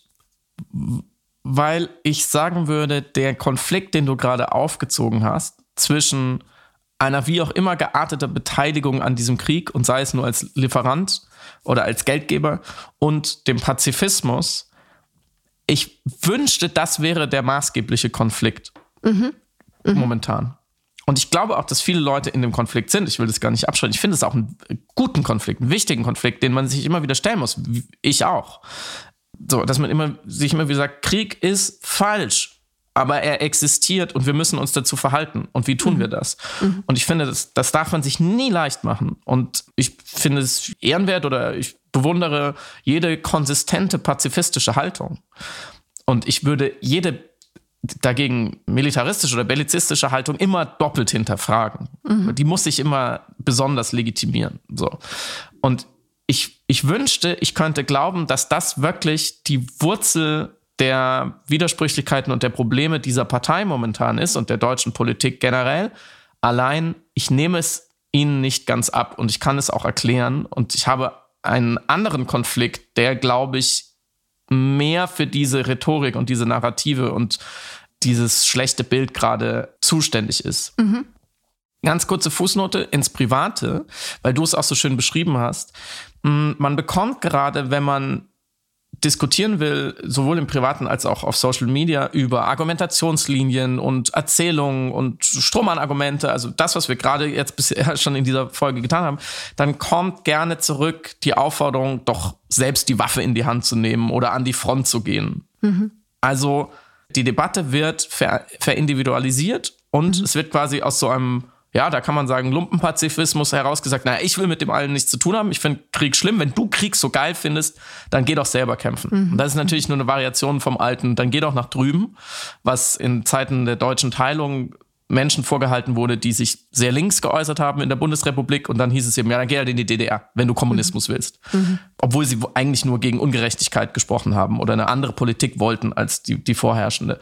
weil ich sagen würde, der Konflikt, den du gerade aufgezogen hast, zwischen einer wie auch immer geartete Beteiligung an diesem Krieg und sei es nur als Lieferant oder als Geldgeber und dem Pazifismus. Ich wünschte, das wäre der maßgebliche Konflikt mhm. Mhm. momentan. Und ich glaube auch, dass viele Leute in dem Konflikt sind. Ich will das gar nicht abschreiten. Ich finde es auch einen guten Konflikt, einen wichtigen Konflikt, den man sich immer wieder stellen muss. Ich auch. So, dass man immer, sich immer wieder sagt, Krieg ist falsch aber er existiert und wir müssen uns dazu verhalten. Und wie tun mhm. wir das? Mhm. Und ich finde, das, das darf man sich nie leicht machen. Und ich finde es ehrenwert oder ich bewundere jede konsistente pazifistische Haltung. Und ich würde jede dagegen militaristische oder bellizistische Haltung immer doppelt hinterfragen. Mhm. Die muss sich immer besonders legitimieren. So. Und ich, ich wünschte, ich könnte glauben, dass das wirklich die Wurzel der Widersprüchlichkeiten und der Probleme dieser Partei momentan ist und der deutschen Politik generell. Allein, ich nehme es ihnen nicht ganz ab und ich kann es auch erklären. Und ich habe einen anderen Konflikt, der, glaube ich, mehr für diese Rhetorik und diese Narrative und dieses schlechte Bild gerade zuständig ist. Mhm. Ganz kurze Fußnote ins Private, weil du es auch so schön beschrieben hast. Man bekommt gerade, wenn man diskutieren will, sowohl im Privaten als auch auf Social Media, über Argumentationslinien und Erzählungen und Strohmann-Argumente, also das, was wir gerade jetzt bisher schon in dieser Folge getan haben, dann kommt gerne zurück die Aufforderung, doch selbst die Waffe in die Hand zu nehmen oder an die Front zu gehen. Mhm. Also die Debatte wird ver verindividualisiert und mhm. es wird quasi aus so einem ja, da kann man sagen, Lumpenpazifismus herausgesagt, naja, ich will mit dem allen nichts zu tun haben. Ich finde Krieg schlimm. Wenn du Krieg so geil findest, dann geh doch selber kämpfen. Mhm. Und das ist natürlich nur eine Variation vom Alten. Dann geh doch nach drüben, was in Zeiten der deutschen Teilung Menschen vorgehalten wurde, die sich sehr links geäußert haben in der Bundesrepublik und dann hieß es eben, ja, dann geh halt in die DDR, wenn du Kommunismus mhm. willst. Mhm. Obwohl sie eigentlich nur gegen Ungerechtigkeit gesprochen haben oder eine andere Politik wollten als die, die vorherrschende.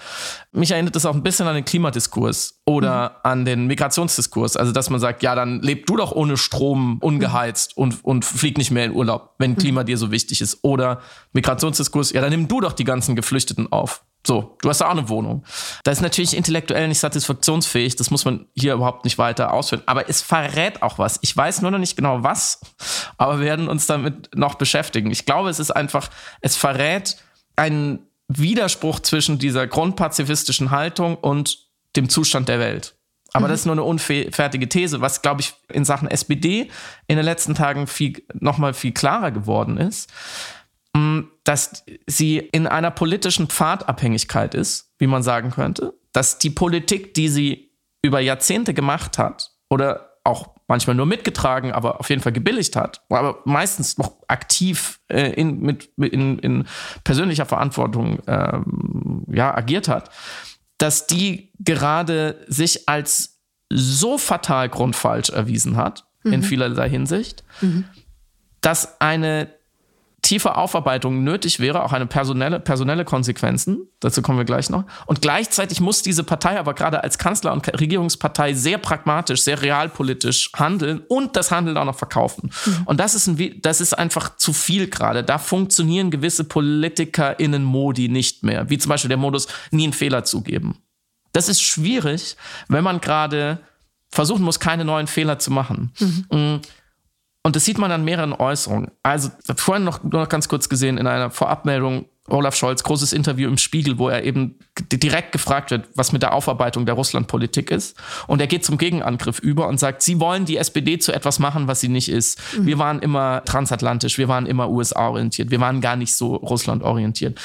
Mich erinnert das auch ein bisschen an den Klimadiskurs oder mhm. an den Migrationsdiskurs. Also, dass man sagt, ja, dann leb du doch ohne Strom ungeheizt mhm. und, und flieg nicht mehr in Urlaub, wenn mhm. Klima dir so wichtig ist. Oder Migrationsdiskurs, ja, dann nimm du doch die ganzen Geflüchteten auf. So, du hast da auch eine Wohnung. Das ist natürlich intellektuell nicht satisfaktionsfähig, das muss man hier überhaupt nicht weiter ausführen. Aber es verrät auch was. Ich weiß nur noch nicht genau was, aber wir werden uns damit noch beschäftigen. Ich glaube, es ist einfach, es verrät einen Widerspruch zwischen dieser grundpazifistischen Haltung und dem Zustand der Welt. Aber mhm. das ist nur eine unfertige These, was, glaube ich, in Sachen SPD in den letzten Tagen viel, nochmal viel klarer geworden ist. Mm, dass sie in einer politischen Pfadabhängigkeit ist, wie man sagen könnte, dass die Politik, die sie über Jahrzehnte gemacht hat oder auch manchmal nur mitgetragen, aber auf jeden Fall gebilligt hat, aber meistens noch aktiv äh, in, mit, in, in persönlicher Verantwortung ähm, ja, agiert hat, dass die gerade sich als so fatal grundfalsch erwiesen hat, mhm. in vielerlei Hinsicht, mhm. dass eine tiefe Aufarbeitung nötig wäre, auch eine personelle, personelle Konsequenzen. Dazu kommen wir gleich noch. Und gleichzeitig muss diese Partei aber gerade als Kanzler- und Regierungspartei sehr pragmatisch, sehr realpolitisch handeln und das Handeln auch noch verkaufen. Mhm. Und das ist, ein, das ist einfach zu viel gerade. Da funktionieren gewisse PolitikerInnen-Modi nicht mehr. Wie zum Beispiel der Modus, nie einen Fehler zugeben. Das ist schwierig, wenn man gerade versuchen muss, keine neuen Fehler zu machen. Mhm. Und das sieht man an mehreren Äußerungen. Also, vorhin noch, noch ganz kurz gesehen in einer Vorabmeldung Olaf Scholz, großes Interview im Spiegel, wo er eben direkt gefragt wird, was mit der Aufarbeitung der Russlandpolitik ist. Und er geht zum Gegenangriff über und sagt, sie wollen die SPD zu etwas machen, was sie nicht ist. Mhm. Wir waren immer transatlantisch, wir waren immer USA-orientiert, wir waren gar nicht so Russland-orientiert.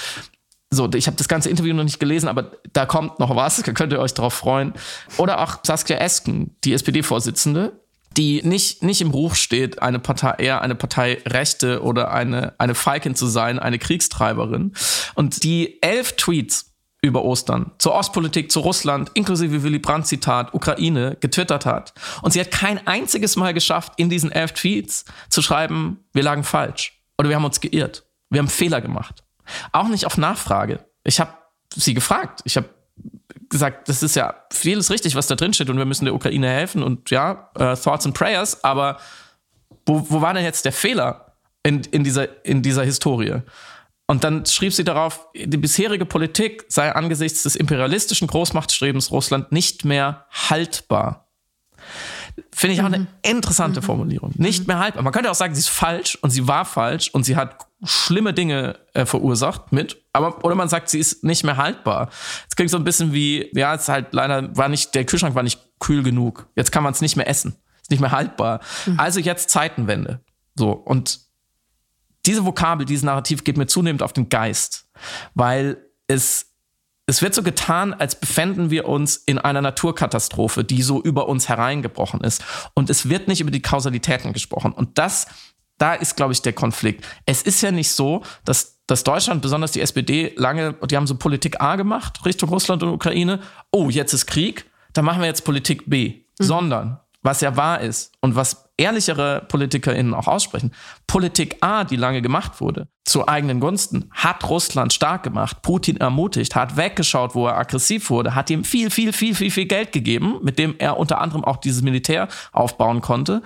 So, ich habe das ganze Interview noch nicht gelesen, aber da kommt noch was, da könnt ihr euch drauf freuen. Oder auch Saskia Esken, die SPD-Vorsitzende, die nicht, nicht im Ruch steht, eine Partei, eher eine Partei Rechte oder eine, eine Falkin zu sein, eine Kriegstreiberin. Und die elf Tweets über Ostern zur Ostpolitik, zu Russland, inklusive Willy Brandt-Zitat, Ukraine, getwittert hat. Und sie hat kein einziges Mal geschafft, in diesen elf Tweets zu schreiben, wir lagen falsch. Oder wir haben uns geirrt. Wir haben Fehler gemacht. Auch nicht auf Nachfrage. Ich habe sie gefragt. Ich habe gesagt, das ist ja vieles richtig, was da drin steht und wir müssen der Ukraine helfen und ja, uh, Thoughts and Prayers, aber wo, wo war denn jetzt der Fehler in, in, dieser, in dieser Historie? Und dann schrieb sie darauf, die bisherige Politik sei angesichts des imperialistischen Großmachtstrebens Russland nicht mehr haltbar. Finde ich auch eine mhm. interessante mhm. Formulierung. Nicht mhm. mehr haltbar. Man könnte auch sagen, sie ist falsch und sie war falsch und sie hat schlimme Dinge äh, verursacht mit. Aber, oder man sagt, sie ist nicht mehr haltbar. Es klingt so ein bisschen wie, ja, es ist halt leider war nicht, der Kühlschrank war nicht kühl genug. Jetzt kann man es nicht mehr essen. Ist nicht mehr haltbar. Mhm. Also jetzt Zeitenwende. So. Und diese Vokabel, dieses Narrativ geht mir zunehmend auf den Geist, weil es es wird so getan, als befänden wir uns in einer Naturkatastrophe, die so über uns hereingebrochen ist. Und es wird nicht über die Kausalitäten gesprochen. Und das, da ist, glaube ich, der Konflikt. Es ist ja nicht so, dass, dass Deutschland, besonders die SPD, lange, die haben so Politik A gemacht, Richtung Russland und Ukraine. Oh, jetzt ist Krieg, dann machen wir jetzt Politik B. Mhm. Sondern, was ja wahr ist und was ehrlichere PolitikerInnen auch aussprechen. Politik A, die lange gemacht wurde, zu eigenen Gunsten, hat Russland stark gemacht, Putin ermutigt, hat weggeschaut, wo er aggressiv wurde, hat ihm viel, viel, viel, viel, viel Geld gegeben, mit dem er unter anderem auch dieses Militär aufbauen konnte.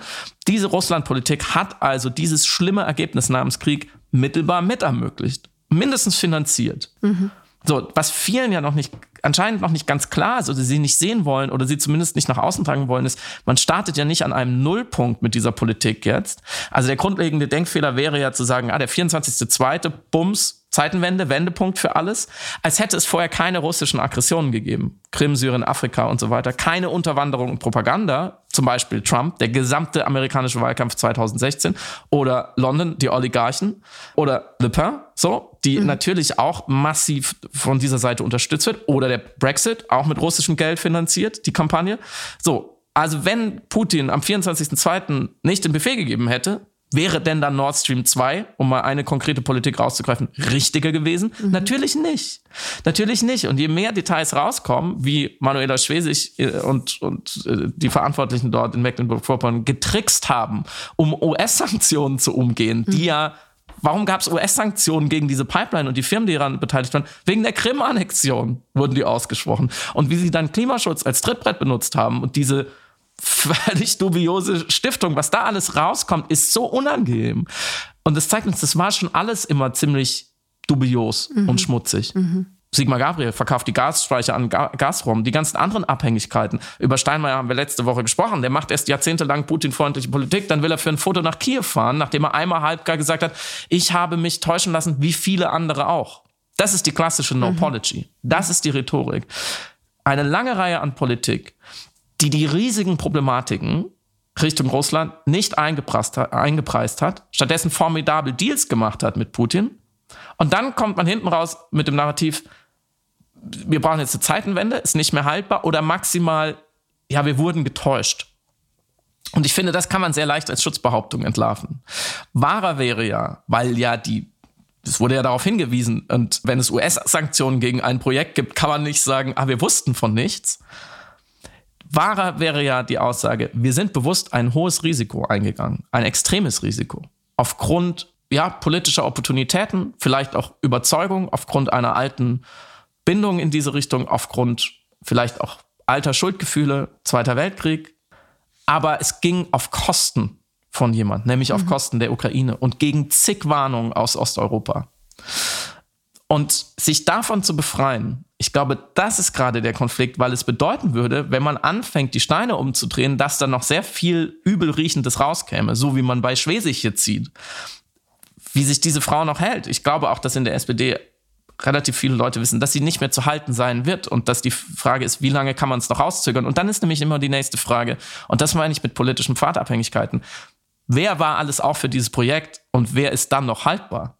Diese Russlandpolitik hat also dieses schlimme Ergebnis namens Krieg mittelbar mit ermöglicht, mindestens finanziert. Mhm. So, was vielen ja noch nicht, anscheinend noch nicht ganz klar ist oder sie nicht sehen wollen oder sie zumindest nicht nach außen tragen wollen, ist, man startet ja nicht an einem Nullpunkt mit dieser Politik jetzt. Also der grundlegende Denkfehler wäre ja zu sagen, ah, der 24.2. Bums, Zeitenwende, Wendepunkt für alles, als hätte es vorher keine russischen Aggressionen gegeben. Krim, Syrien, Afrika und so weiter. Keine Unterwanderung und Propaganda, zum Beispiel Trump, der gesamte amerikanische Wahlkampf 2016 oder London, die Oligarchen oder Le Pen, so, die mhm. natürlich auch massiv von dieser Seite unterstützt wird oder der Brexit, auch mit russischem Geld finanziert, die Kampagne. So, also wenn Putin am 24.02. nicht den Befehl gegeben hätte, Wäre denn dann Nord Stream 2, um mal eine konkrete Politik rauszugreifen, richtiger gewesen? Mhm. Natürlich nicht. Natürlich nicht. Und je mehr Details rauskommen, wie Manuela Schwesig äh, und, und äh, die Verantwortlichen dort in Mecklenburg-Vorpommern getrickst haben, um US-Sanktionen zu umgehen, mhm. die ja Warum gab es US-Sanktionen gegen diese Pipeline und die Firmen, die daran beteiligt waren? Wegen der Krim-Annexion wurden die ausgesprochen. Und wie sie dann Klimaschutz als Trittbrett benutzt haben und diese völlig dubiose Stiftung. Was da alles rauskommt, ist so unangenehm. Und das zeigt uns, das war schon alles immer ziemlich dubios mhm. und schmutzig. Mhm. Sigmar Gabriel verkauft die Gasspeicher an Ga Gazprom, die ganzen anderen Abhängigkeiten. Über Steinmeier haben wir letzte Woche gesprochen. Der macht erst jahrzehntelang Putin-freundliche Politik, dann will er für ein Foto nach Kiew fahren, nachdem er einmal halbgar gesagt hat, ich habe mich täuschen lassen, wie viele andere auch. Das ist die klassische No-Apology. Mhm. Das ist die Rhetorik. Eine lange Reihe an Politik, die die riesigen Problematiken Richtung Russland nicht eingepreist hat, eingepreist hat, stattdessen formidable Deals gemacht hat mit Putin. Und dann kommt man hinten raus mit dem Narrativ, wir brauchen jetzt eine Zeitenwende, ist nicht mehr haltbar oder maximal ja, wir wurden getäuscht. Und ich finde, das kann man sehr leicht als Schutzbehauptung entlarven. Wahrer wäre ja, weil ja die es wurde ja darauf hingewiesen. Und wenn es US-Sanktionen gegen ein Projekt gibt, kann man nicht sagen, ah, wir wussten von nichts. Wahrer wäre ja die Aussage, wir sind bewusst ein hohes Risiko eingegangen, ein extremes Risiko. Aufgrund ja, politischer Opportunitäten, vielleicht auch Überzeugung, aufgrund einer alten Bindung in diese Richtung, aufgrund vielleicht auch alter Schuldgefühle, Zweiter Weltkrieg. Aber es ging auf Kosten von jemand, nämlich auf mhm. Kosten der Ukraine und gegen zig Warnungen aus Osteuropa. Und sich davon zu befreien, ich glaube, das ist gerade der Konflikt, weil es bedeuten würde, wenn man anfängt, die Steine umzudrehen, dass da noch sehr viel Übelriechendes rauskäme, so wie man bei Schwesig hier zieht. Wie sich diese Frau noch hält. Ich glaube auch, dass in der SPD relativ viele Leute wissen, dass sie nicht mehr zu halten sein wird und dass die Frage ist, wie lange kann man es noch rauszögern? Und dann ist nämlich immer die nächste Frage, und das meine ich mit politischen Pfadabhängigkeiten wer war alles auch für dieses Projekt und wer ist dann noch haltbar?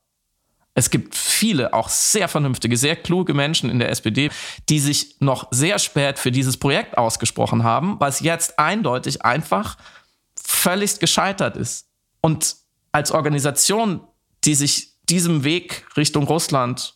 Es gibt viele, auch sehr vernünftige, sehr kluge Menschen in der SPD, die sich noch sehr spät für dieses Projekt ausgesprochen haben, was jetzt eindeutig einfach völlig gescheitert ist. Und als Organisation, die sich diesem Weg Richtung Russland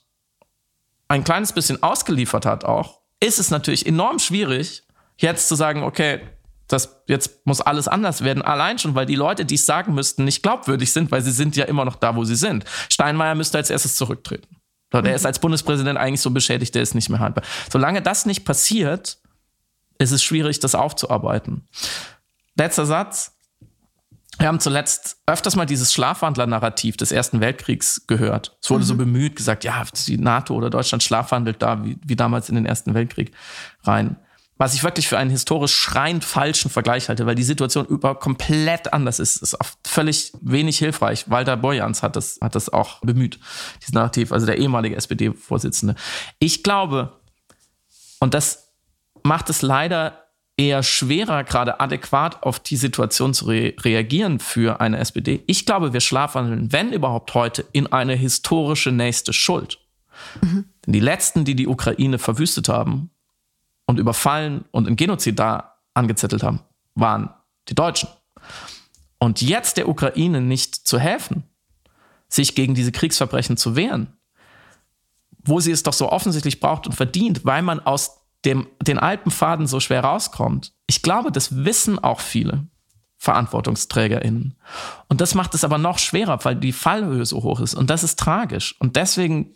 ein kleines bisschen ausgeliefert hat auch, ist es natürlich enorm schwierig, jetzt zu sagen, okay, das jetzt muss alles anders werden. Allein schon, weil die Leute, die es sagen müssten, nicht glaubwürdig sind, weil sie sind ja immer noch da, wo sie sind. Steinmeier müsste als erstes zurücktreten. Der mhm. ist als Bundespräsident eigentlich so beschädigt, der ist nicht mehr haltbar. Solange das nicht passiert, ist es schwierig, das aufzuarbeiten. Letzter Satz. Wir haben zuletzt öfters mal dieses Schlafwandler-Narrativ des Ersten Weltkriegs gehört. Es wurde mhm. so bemüht, gesagt, ja, die NATO oder Deutschland schlafwandelt da, wie, wie damals in den Ersten Weltkrieg rein was ich wirklich für einen historisch schreiend falschen Vergleich halte, weil die Situation über komplett anders ist. Das ist völlig wenig hilfreich. Walter Borjans hat das, hat das auch bemüht, dieses Narrativ, also der ehemalige SPD-Vorsitzende. Ich glaube, und das macht es leider eher schwerer, gerade adäquat auf die Situation zu re reagieren für eine SPD. Ich glaube, wir schlafwandeln, wenn überhaupt heute, in eine historische nächste Schuld. Mhm. Denn die letzten, die die Ukraine verwüstet haben, und überfallen und einen Genozid da angezettelt haben, waren die Deutschen. Und jetzt der Ukraine nicht zu helfen, sich gegen diese Kriegsverbrechen zu wehren, wo sie es doch so offensichtlich braucht und verdient, weil man aus dem, den Alpenfaden so schwer rauskommt. Ich glaube, das wissen auch viele VerantwortungsträgerInnen. Und das macht es aber noch schwerer, weil die Fallhöhe so hoch ist. Und das ist tragisch. Und deswegen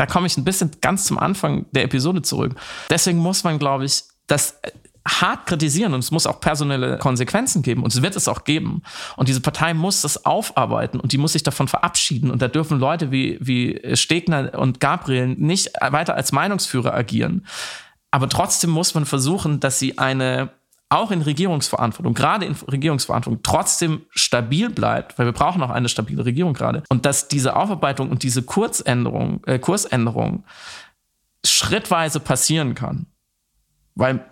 da komme ich ein bisschen ganz zum Anfang der Episode zurück. Deswegen muss man, glaube ich, das hart kritisieren und es muss auch personelle Konsequenzen geben und es wird es auch geben. Und diese Partei muss das aufarbeiten und die muss sich davon verabschieden und da dürfen Leute wie, wie Stegner und Gabriel nicht weiter als Meinungsführer agieren. Aber trotzdem muss man versuchen, dass sie eine auch in Regierungsverantwortung, gerade in Regierungsverantwortung, trotzdem stabil bleibt, weil wir brauchen auch eine stabile Regierung gerade. Und dass diese Aufarbeitung und diese Kurzänderung, äh, Kursänderung schrittweise passieren kann, weil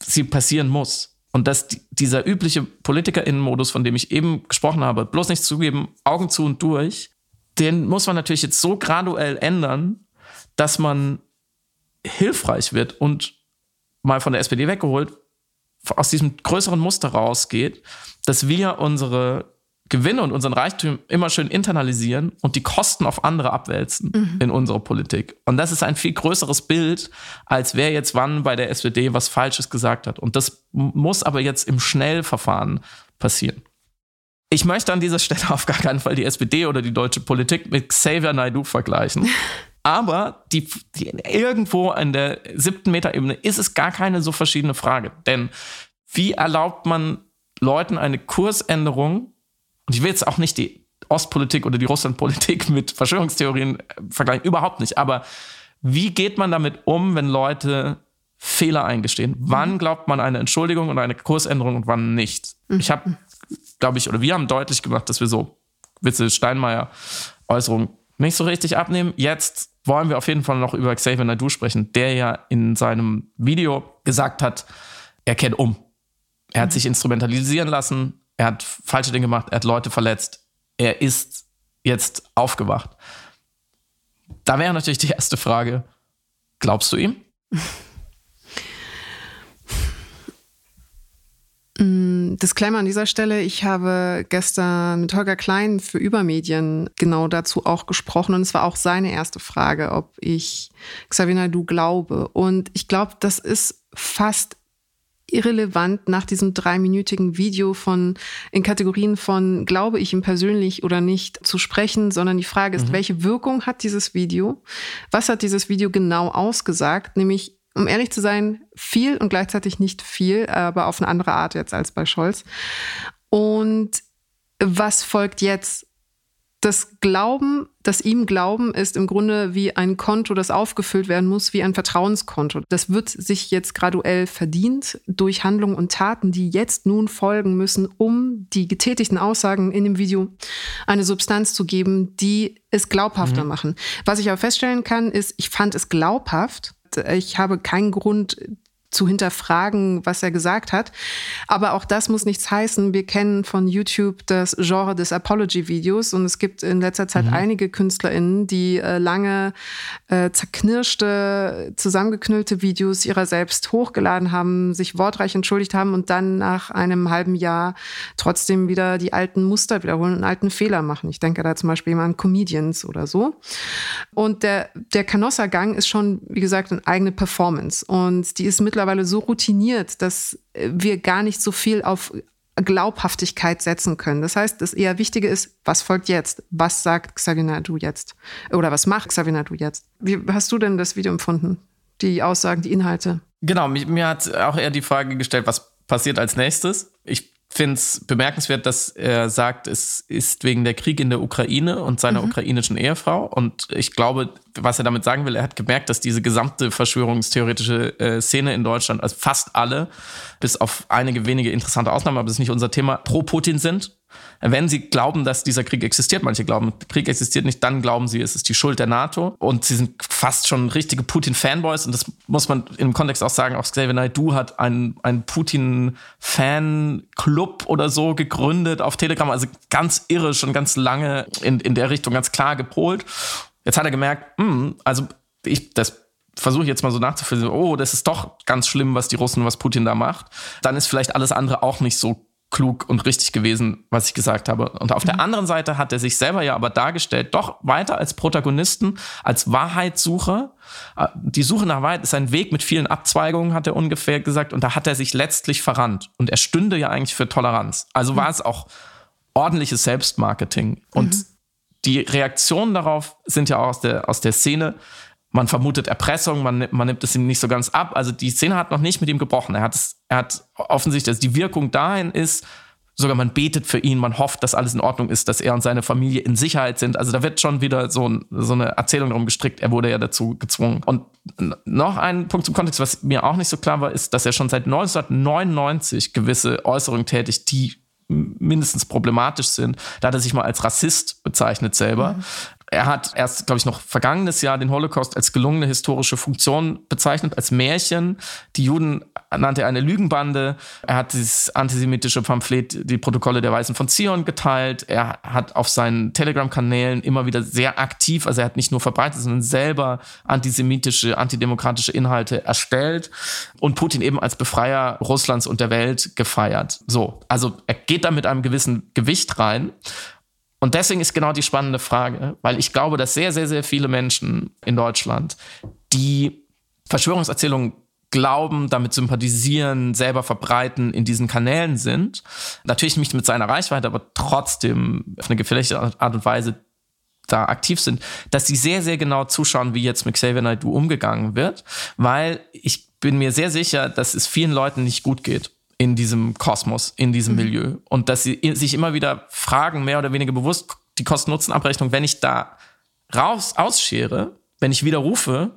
sie passieren muss. Und dass die, dieser übliche PolitikerInnen-Modus, von dem ich eben gesprochen habe, bloß nicht zugeben, Augen zu und durch, den muss man natürlich jetzt so graduell ändern, dass man hilfreich wird und mal von der SPD weggeholt, aus diesem größeren Muster rausgeht, dass wir unsere Gewinne und unseren Reichtum immer schön internalisieren und die Kosten auf andere abwälzen mhm. in unserer Politik. Und das ist ein viel größeres Bild, als wer jetzt wann bei der SPD was Falsches gesagt hat. Und das muss aber jetzt im Schnellverfahren passieren. Ich möchte an dieser Stelle auf gar keinen Fall die SPD oder die deutsche Politik mit Xavier Naidu vergleichen. Aber die, die, irgendwo an der siebten Metaebene ist es gar keine so verschiedene Frage. Denn wie erlaubt man Leuten eine Kursänderung? Und ich will jetzt auch nicht die Ostpolitik oder die Russlandpolitik mit Verschwörungstheorien äh, vergleichen, überhaupt nicht. Aber wie geht man damit um, wenn Leute Fehler eingestehen? Wann mhm. glaubt man eine Entschuldigung und eine Kursänderung und wann nicht? Mhm. Ich habe, glaube ich, oder wir haben deutlich gemacht, dass wir so Witze Steinmeier Äußerungen nicht so richtig abnehmen. Jetzt wollen wir auf jeden Fall noch über Xavier Naidu sprechen, der ja in seinem Video gesagt hat, er kehrt um. Er hat mhm. sich instrumentalisieren lassen, er hat falsche Dinge gemacht, er hat Leute verletzt, er ist jetzt aufgewacht. Da wäre natürlich die erste Frage, glaubst du ihm? Disclaimer an dieser Stelle. Ich habe gestern mit Holger Klein für Übermedien genau dazu auch gesprochen und es war auch seine erste Frage, ob ich Xavier Naidu glaube. Und ich glaube, das ist fast irrelevant nach diesem dreiminütigen Video von in Kategorien von glaube ich ihm persönlich oder nicht zu sprechen, sondern die Frage ist, mhm. welche Wirkung hat dieses Video? Was hat dieses Video genau ausgesagt? Nämlich um ehrlich zu sein, viel und gleichzeitig nicht viel, aber auf eine andere Art jetzt als bei Scholz. Und was folgt jetzt? Das Glauben, das ihm Glauben ist im Grunde wie ein Konto, das aufgefüllt werden muss, wie ein Vertrauenskonto. Das wird sich jetzt graduell verdient durch Handlungen und Taten, die jetzt nun folgen müssen, um die getätigten Aussagen in dem Video eine Substanz zu geben, die es glaubhafter mhm. machen. Was ich aber feststellen kann, ist, ich fand es glaubhaft, ich habe keinen Grund zu hinterfragen, was er gesagt hat. Aber auch das muss nichts heißen. Wir kennen von YouTube das Genre des Apology-Videos und es gibt in letzter Zeit mhm. einige KünstlerInnen, die äh, lange äh, zerknirschte, zusammengeknüllte Videos ihrer selbst hochgeladen haben, sich wortreich entschuldigt haben und dann nach einem halben Jahr trotzdem wieder die alten Muster wiederholen und alten Fehler machen. Ich denke da zum Beispiel immer an Comedians oder so. Und der, der Canossa-Gang ist schon, wie gesagt, eine eigene Performance und die ist mittlerweile mittlerweile so routiniert, dass äh, wir gar nicht so viel auf Glaubhaftigkeit setzen können. Das heißt, das eher Wichtige ist, was folgt jetzt? Was sagt Xavier du jetzt? Oder was macht Xavier du jetzt? Wie hast du denn das Video empfunden? Die Aussagen, die Inhalte? Genau, mir, mir hat auch eher die Frage gestellt, was passiert als nächstes? Ich finde es bemerkenswert, dass er sagt, es ist wegen der Krieg in der Ukraine und seiner mhm. ukrainischen Ehefrau. Und ich glaube, was er damit sagen will, er hat gemerkt, dass diese gesamte verschwörungstheoretische äh, Szene in Deutschland, also fast alle, bis auf einige wenige interessante Ausnahmen, aber das ist nicht unser Thema, pro Putin sind wenn sie glauben, dass dieser Krieg existiert, manche glauben, Krieg existiert nicht, dann glauben sie, es ist die Schuld der NATO. Und sie sind fast schon richtige Putin-Fanboys. Und das muss man im Kontext auch sagen, auch Xavier Naidoo hat einen, einen Putin-Fan-Club oder so gegründet auf Telegram. Also ganz irre, schon ganz lange in, in der Richtung ganz klar gepolt. Jetzt hat er gemerkt, mh, hm, also ich, das versuche jetzt mal so nachzuführen, oh, das ist doch ganz schlimm, was die Russen, was Putin da macht, dann ist vielleicht alles andere auch nicht so klug und richtig gewesen, was ich gesagt habe. Und auf mhm. der anderen Seite hat er sich selber ja aber dargestellt, doch weiter als Protagonisten, als Wahrheitssucher. Äh, die Suche nach Wahrheit ist ein Weg mit vielen Abzweigungen, hat er ungefähr gesagt. Und da hat er sich letztlich verrannt. Und er stünde ja eigentlich für Toleranz. Also war mhm. es auch ordentliches Selbstmarketing. Und mhm. die Reaktionen darauf sind ja auch aus der, aus der Szene man vermutet Erpressung, man, man nimmt es ihm nicht so ganz ab. Also die Szene hat noch nicht mit ihm gebrochen. Er hat, es, er hat offensichtlich, also die Wirkung dahin ist, sogar man betet für ihn, man hofft, dass alles in Ordnung ist, dass er und seine Familie in Sicherheit sind. Also da wird schon wieder so, so eine Erzählung darum gestrickt. Er wurde ja dazu gezwungen. Und noch ein Punkt zum Kontext, was mir auch nicht so klar war, ist, dass er schon seit 1999 gewisse Äußerungen tätigt, die mindestens problematisch sind. Da hat er sich mal als Rassist bezeichnet selber. Mhm. Er hat erst, glaube ich, noch vergangenes Jahr den Holocaust als gelungene historische Funktion bezeichnet, als Märchen. Die Juden nannte er eine Lügenbande. Er hat dieses antisemitische Pamphlet, die Protokolle der Weisen von Zion geteilt. Er hat auf seinen Telegram-Kanälen immer wieder sehr aktiv, also er hat nicht nur verbreitet, sondern selber antisemitische, antidemokratische Inhalte erstellt und Putin eben als Befreier Russlands und der Welt gefeiert. So, also er geht da mit einem gewissen Gewicht rein. Und deswegen ist genau die spannende Frage, weil ich glaube, dass sehr, sehr, sehr viele Menschen in Deutschland, die Verschwörungserzählungen glauben, damit sympathisieren, selber verbreiten, in diesen Kanälen sind. Natürlich nicht mit seiner Reichweite, aber trotzdem auf eine gefährliche Art und Weise da aktiv sind, dass sie sehr, sehr genau zuschauen, wie jetzt mit Xavier Naidoo umgegangen wird, weil ich bin mir sehr sicher, dass es vielen Leuten nicht gut geht in diesem Kosmos, in diesem mhm. Milieu. Und dass sie sich immer wieder fragen, mehr oder weniger bewusst, die Kosten-Nutzen-Abrechnung, wenn ich da raus ausschere, wenn ich widerrufe,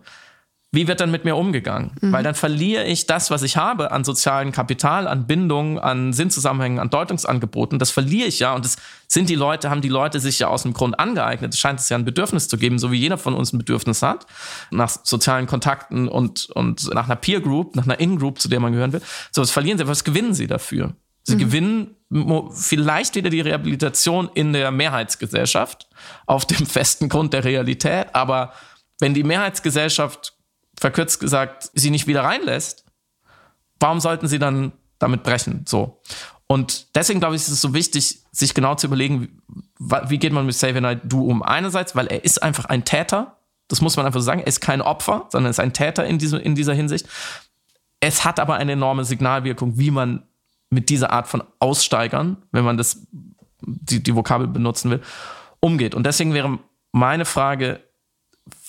wie wird dann mit mir umgegangen? Mhm. Weil dann verliere ich das, was ich habe an sozialen Kapital, an Bindung, an Sinnzusammenhängen, an Deutungsangeboten. Das verliere ich ja. Und das sind die Leute, haben die Leute sich ja aus dem Grund angeeignet. Es scheint es ja ein Bedürfnis zu geben, so wie jeder von uns ein Bedürfnis hat, nach sozialen Kontakten und, und nach einer Peer Group, nach einer In-Group, zu der man gehören will. So, was verlieren sie, was gewinnen sie dafür? Sie mhm. gewinnen vielleicht wieder die Rehabilitation in der Mehrheitsgesellschaft auf dem festen Grund der Realität, aber wenn die Mehrheitsgesellschaft verkürzt gesagt, sie nicht wieder reinlässt, warum sollten sie dann damit brechen? So. Und deswegen glaube ich, ist es so wichtig, sich genau zu überlegen, wie geht man mit Xavier Naidoo um? Einerseits, weil er ist einfach ein Täter. Das muss man einfach sagen. Er ist kein Opfer, sondern er ist ein Täter in, diesem, in dieser Hinsicht. Es hat aber eine enorme Signalwirkung, wie man mit dieser Art von Aussteigern, wenn man das, die, die Vokabel benutzen will, umgeht. Und deswegen wäre meine Frage,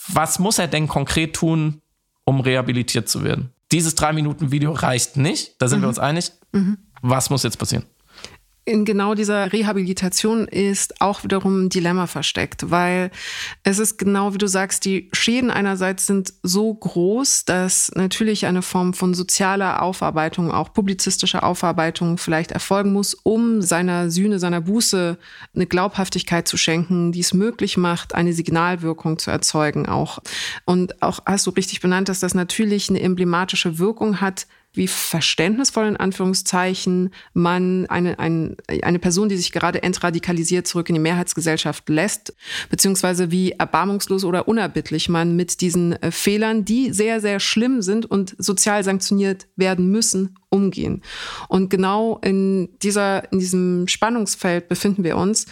was muss er denn konkret tun, um rehabilitiert zu werden? Dieses drei Minuten Video reicht nicht, da sind mhm. wir uns einig. Mhm. Was muss jetzt passieren? In genau dieser Rehabilitation ist auch wiederum ein Dilemma versteckt, weil es ist genau wie du sagst, die Schäden einerseits sind so groß, dass natürlich eine Form von sozialer Aufarbeitung, auch publizistischer Aufarbeitung vielleicht erfolgen muss, um seiner Sühne, seiner Buße eine Glaubhaftigkeit zu schenken, die es möglich macht, eine Signalwirkung zu erzeugen auch. Und auch hast du richtig benannt, dass das natürlich eine emblematische Wirkung hat, wie verständnisvoll in Anführungszeichen man eine, eine, eine Person, die sich gerade entradikalisiert, zurück in die Mehrheitsgesellschaft lässt, beziehungsweise wie erbarmungslos oder unerbittlich man mit diesen äh, Fehlern, die sehr, sehr schlimm sind und sozial sanktioniert werden müssen, umgehen. Und genau in dieser, in diesem Spannungsfeld befinden wir uns.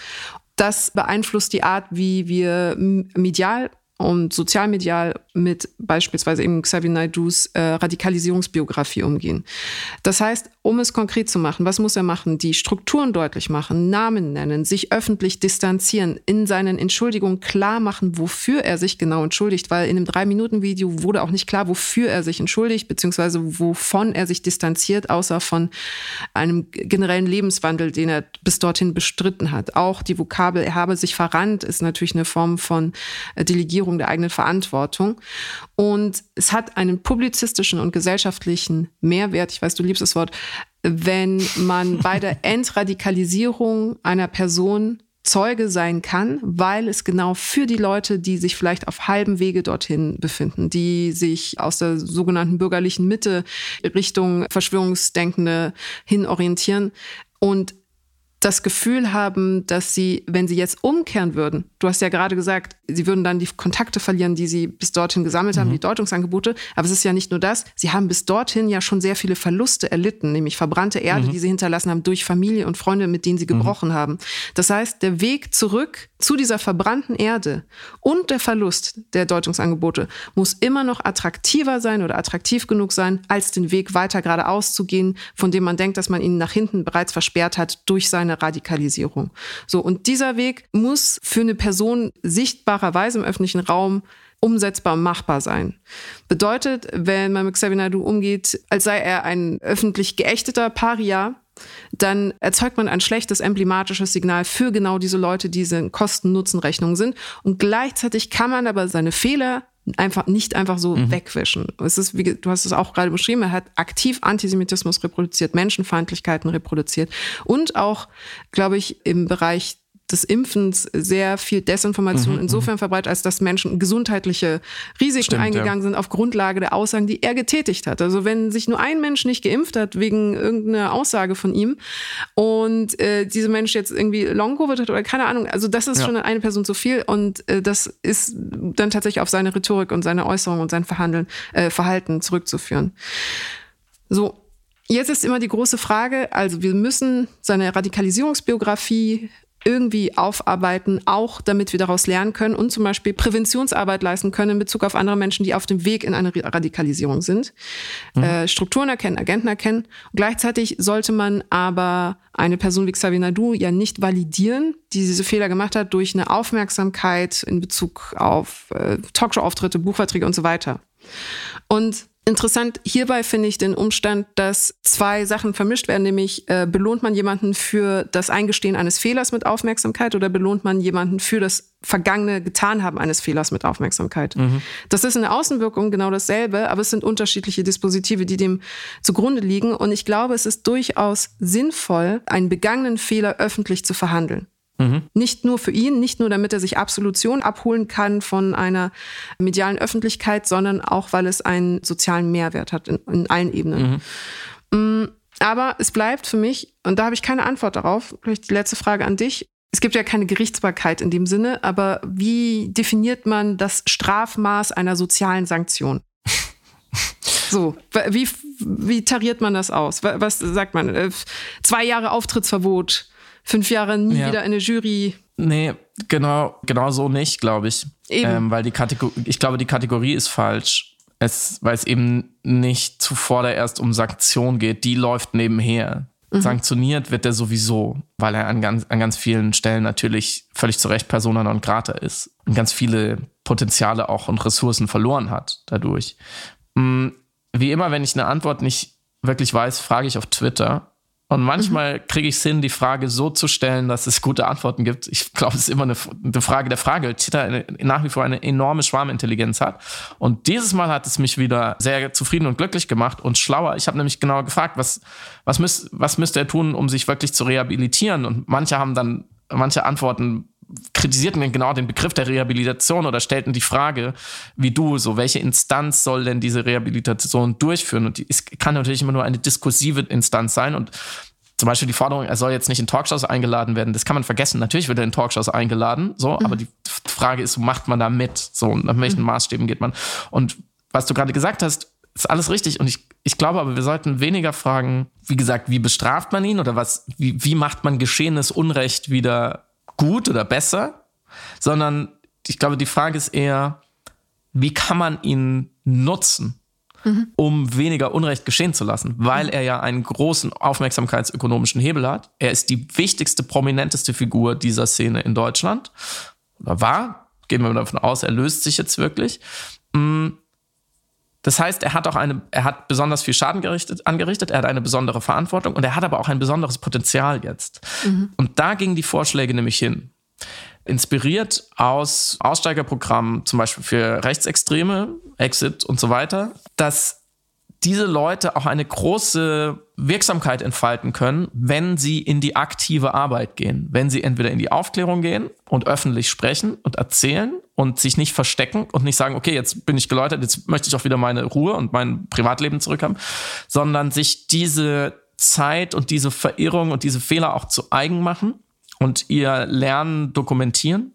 Das beeinflusst die Art, wie wir medial und sozialmedial mit beispielsweise eben Xavier Naidus äh, Radikalisierungsbiografie umgehen. Das heißt, um es konkret zu machen, was muss er machen? Die Strukturen deutlich machen, Namen nennen, sich öffentlich distanzieren, in seinen Entschuldigungen klar machen, wofür er sich genau entschuldigt, weil in dem Drei-Minuten-Video wurde auch nicht klar, wofür er sich entschuldigt, beziehungsweise wovon er sich distanziert, außer von einem generellen Lebenswandel, den er bis dorthin bestritten hat. Auch die Vokabel, er habe sich verrannt, ist natürlich eine Form von äh, Delegierung der eigenen Verantwortung. Und es hat einen publizistischen und gesellschaftlichen Mehrwert. Ich weiß, du liebst das Wort. Wenn man bei der Entradikalisierung einer Person Zeuge sein kann, weil es genau für die Leute, die sich vielleicht auf halbem Wege dorthin befinden, die sich aus der sogenannten bürgerlichen Mitte Richtung Verschwörungsdenkende hin orientieren. Und das Gefühl haben, dass sie, wenn sie jetzt umkehren würden, du hast ja gerade gesagt, sie würden dann die Kontakte verlieren, die sie bis dorthin gesammelt haben, mhm. die Deutungsangebote. Aber es ist ja nicht nur das, sie haben bis dorthin ja schon sehr viele Verluste erlitten, nämlich verbrannte Erde, mhm. die sie hinterlassen haben durch Familie und Freunde, mit denen sie mhm. gebrochen mhm. haben. Das heißt, der Weg zurück zu dieser verbrannten Erde und der Verlust der Deutungsangebote muss immer noch attraktiver sein oder attraktiv genug sein, als den Weg weiter geradeaus zu gehen, von dem man denkt, dass man ihn nach hinten bereits versperrt hat durch seine eine Radikalisierung. So, und dieser Weg muss für eine Person sichtbarerweise im öffentlichen Raum umsetzbar und machbar sein. Bedeutet, wenn man mit Xavier Naidoo umgeht, als sei er ein öffentlich geächteter Paria, dann erzeugt man ein schlechtes emblematisches Signal für genau diese Leute, die diese Kosten-Nutzen-Rechnungen sind. Und gleichzeitig kann man aber seine Fehler einfach nicht einfach so mhm. wegwischen. Es ist, wie du hast es auch gerade beschrieben, er hat aktiv Antisemitismus reproduziert, Menschenfeindlichkeiten reproduziert und auch, glaube ich, im Bereich des Impfens sehr viel Desinformation mhm, insofern mhm. verbreitet, als dass Menschen gesundheitliche Risiken Stimmt, eingegangen ja. sind auf Grundlage der Aussagen, die er getätigt hat. Also wenn sich nur ein Mensch nicht geimpft hat wegen irgendeiner Aussage von ihm und äh, dieser Mensch jetzt irgendwie Long-Covid hat oder keine Ahnung, also das ist ja. schon eine Person zu viel und äh, das ist dann tatsächlich auf seine Rhetorik und seine Äußerung und sein Verhandeln, äh, Verhalten zurückzuführen. So, Jetzt ist immer die große Frage, also wir müssen seine Radikalisierungsbiografie irgendwie aufarbeiten, auch damit wir daraus lernen können und zum Beispiel Präventionsarbeit leisten können in Bezug auf andere Menschen, die auf dem Weg in eine Radikalisierung sind. Mhm. Äh, Strukturen erkennen, Agenten erkennen. Und gleichzeitig sollte man aber eine Person wie Xavier Nadu ja nicht validieren, die diese Fehler gemacht hat, durch eine Aufmerksamkeit in Bezug auf äh, Talkshow-Auftritte, Buchverträge und so weiter. Und Interessant hierbei finde ich den Umstand, dass zwei Sachen vermischt werden, nämlich äh, belohnt man jemanden für das Eingestehen eines Fehlers mit Aufmerksamkeit oder belohnt man jemanden für das vergangene Getanhaben eines Fehlers mit Aufmerksamkeit. Mhm. Das ist in der Außenwirkung genau dasselbe, aber es sind unterschiedliche Dispositive, die dem zugrunde liegen. Und ich glaube, es ist durchaus sinnvoll, einen begangenen Fehler öffentlich zu verhandeln. Mhm. Nicht nur für ihn, nicht nur damit er sich Absolution abholen kann von einer medialen Öffentlichkeit, sondern auch, weil es einen sozialen Mehrwert hat in, in allen Ebenen. Mhm. Mm, aber es bleibt für mich, und da habe ich keine Antwort darauf, vielleicht die letzte Frage an dich. Es gibt ja keine Gerichtsbarkeit in dem Sinne, aber wie definiert man das Strafmaß einer sozialen Sanktion? So, wie, wie tariert man das aus? Was sagt man? Äh, zwei Jahre Auftrittsverbot, fünf Jahre nie ja. wieder eine Jury. Nee, genau, genau so nicht, glaube ich. Ähm, weil die Kategorie, ich glaube, die Kategorie ist falsch. Es, weil es eben nicht zuvor erst um Sanktion geht, die läuft nebenher. Mhm. Sanktioniert wird er sowieso, weil er an ganz, an ganz vielen Stellen natürlich völlig zu Recht Persona non grata ist und ganz viele Potenziale auch und Ressourcen verloren hat dadurch. Mm, wie immer, wenn ich eine Antwort nicht wirklich weiß, frage ich auf Twitter. Und manchmal mhm. kriege ich es hin, die Frage so zu stellen, dass es gute Antworten gibt. Ich glaube, es ist immer eine, eine Frage der Frage, weil Twitter nach wie vor eine enorme Schwarmintelligenz hat. Und dieses Mal hat es mich wieder sehr zufrieden und glücklich gemacht und schlauer. Ich habe nämlich genau gefragt, was, was, müß, was müsste er tun, um sich wirklich zu rehabilitieren? Und manche haben dann, manche Antworten kritisierten genau den Begriff der Rehabilitation oder stellten die Frage, wie du, so welche Instanz soll denn diese Rehabilitation durchführen? Und es kann natürlich immer nur eine diskursive Instanz sein und zum Beispiel die Forderung, er soll jetzt nicht in Talkshows eingeladen werden, das kann man vergessen. Natürlich wird er in Talkshows eingeladen, so, mhm. aber die Frage ist, macht man da mit? So, nach welchen mhm. Maßstäben geht man? Und was du gerade gesagt hast, ist alles richtig. Und ich, ich glaube aber, wir sollten weniger fragen, wie gesagt, wie bestraft man ihn oder was, wie, wie macht man geschehenes Unrecht wieder gut oder besser, sondern ich glaube, die Frage ist eher, wie kann man ihn nutzen, mhm. um weniger Unrecht geschehen zu lassen, weil mhm. er ja einen großen aufmerksamkeitsökonomischen Hebel hat. Er ist die wichtigste, prominenteste Figur dieser Szene in Deutschland. Oder war, gehen wir davon aus, er löst sich jetzt wirklich. Mm. Das heißt, er hat auch eine, er hat besonders viel Schaden gerichtet, angerichtet, er hat eine besondere Verantwortung und er hat aber auch ein besonderes Potenzial jetzt. Mhm. Und da gingen die Vorschläge nämlich hin. Inspiriert aus Aussteigerprogrammen, zum Beispiel für Rechtsextreme, Exit und so weiter, dass diese Leute auch eine große Wirksamkeit entfalten können, wenn sie in die aktive Arbeit gehen. Wenn sie entweder in die Aufklärung gehen und öffentlich sprechen und erzählen und sich nicht verstecken und nicht sagen, okay, jetzt bin ich geläutert, jetzt möchte ich auch wieder meine Ruhe und mein Privatleben zurückhaben, sondern sich diese Zeit und diese Verirrung und diese Fehler auch zu eigen machen und ihr Lernen dokumentieren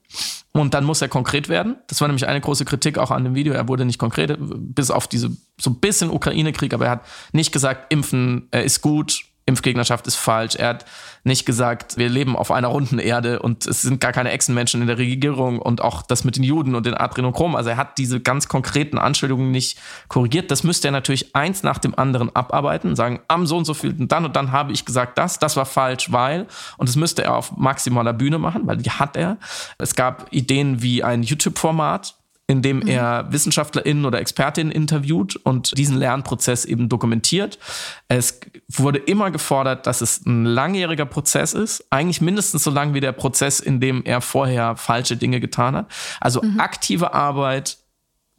und dann muss er konkret werden. Das war nämlich eine große Kritik auch an dem Video. Er wurde nicht konkret, bis auf diese so ein bisschen Ukraine-Krieg, aber er hat nicht gesagt, Impfen äh, ist gut, Impfgegnerschaft ist falsch. Er hat nicht gesagt, wir leben auf einer runden Erde und es sind gar keine Echsenmenschen in der Regierung und auch das mit den Juden und den Adrenochrom. Also er hat diese ganz konkreten Anschuldigungen nicht korrigiert. Das müsste er natürlich eins nach dem anderen abarbeiten, sagen, am so und so viel, dann und dann habe ich gesagt das, das war falsch, weil. Und das müsste er auf maximaler Bühne machen, weil die hat er. Es gab Ideen wie ein YouTube-Format, in dem mhm. er WissenschaftlerInnen oder ExpertInnen interviewt und diesen Lernprozess eben dokumentiert. Es wurde immer gefordert, dass es ein langjähriger Prozess ist, eigentlich mindestens so lang wie der Prozess, in dem er vorher falsche Dinge getan hat. Also mhm. aktive Arbeit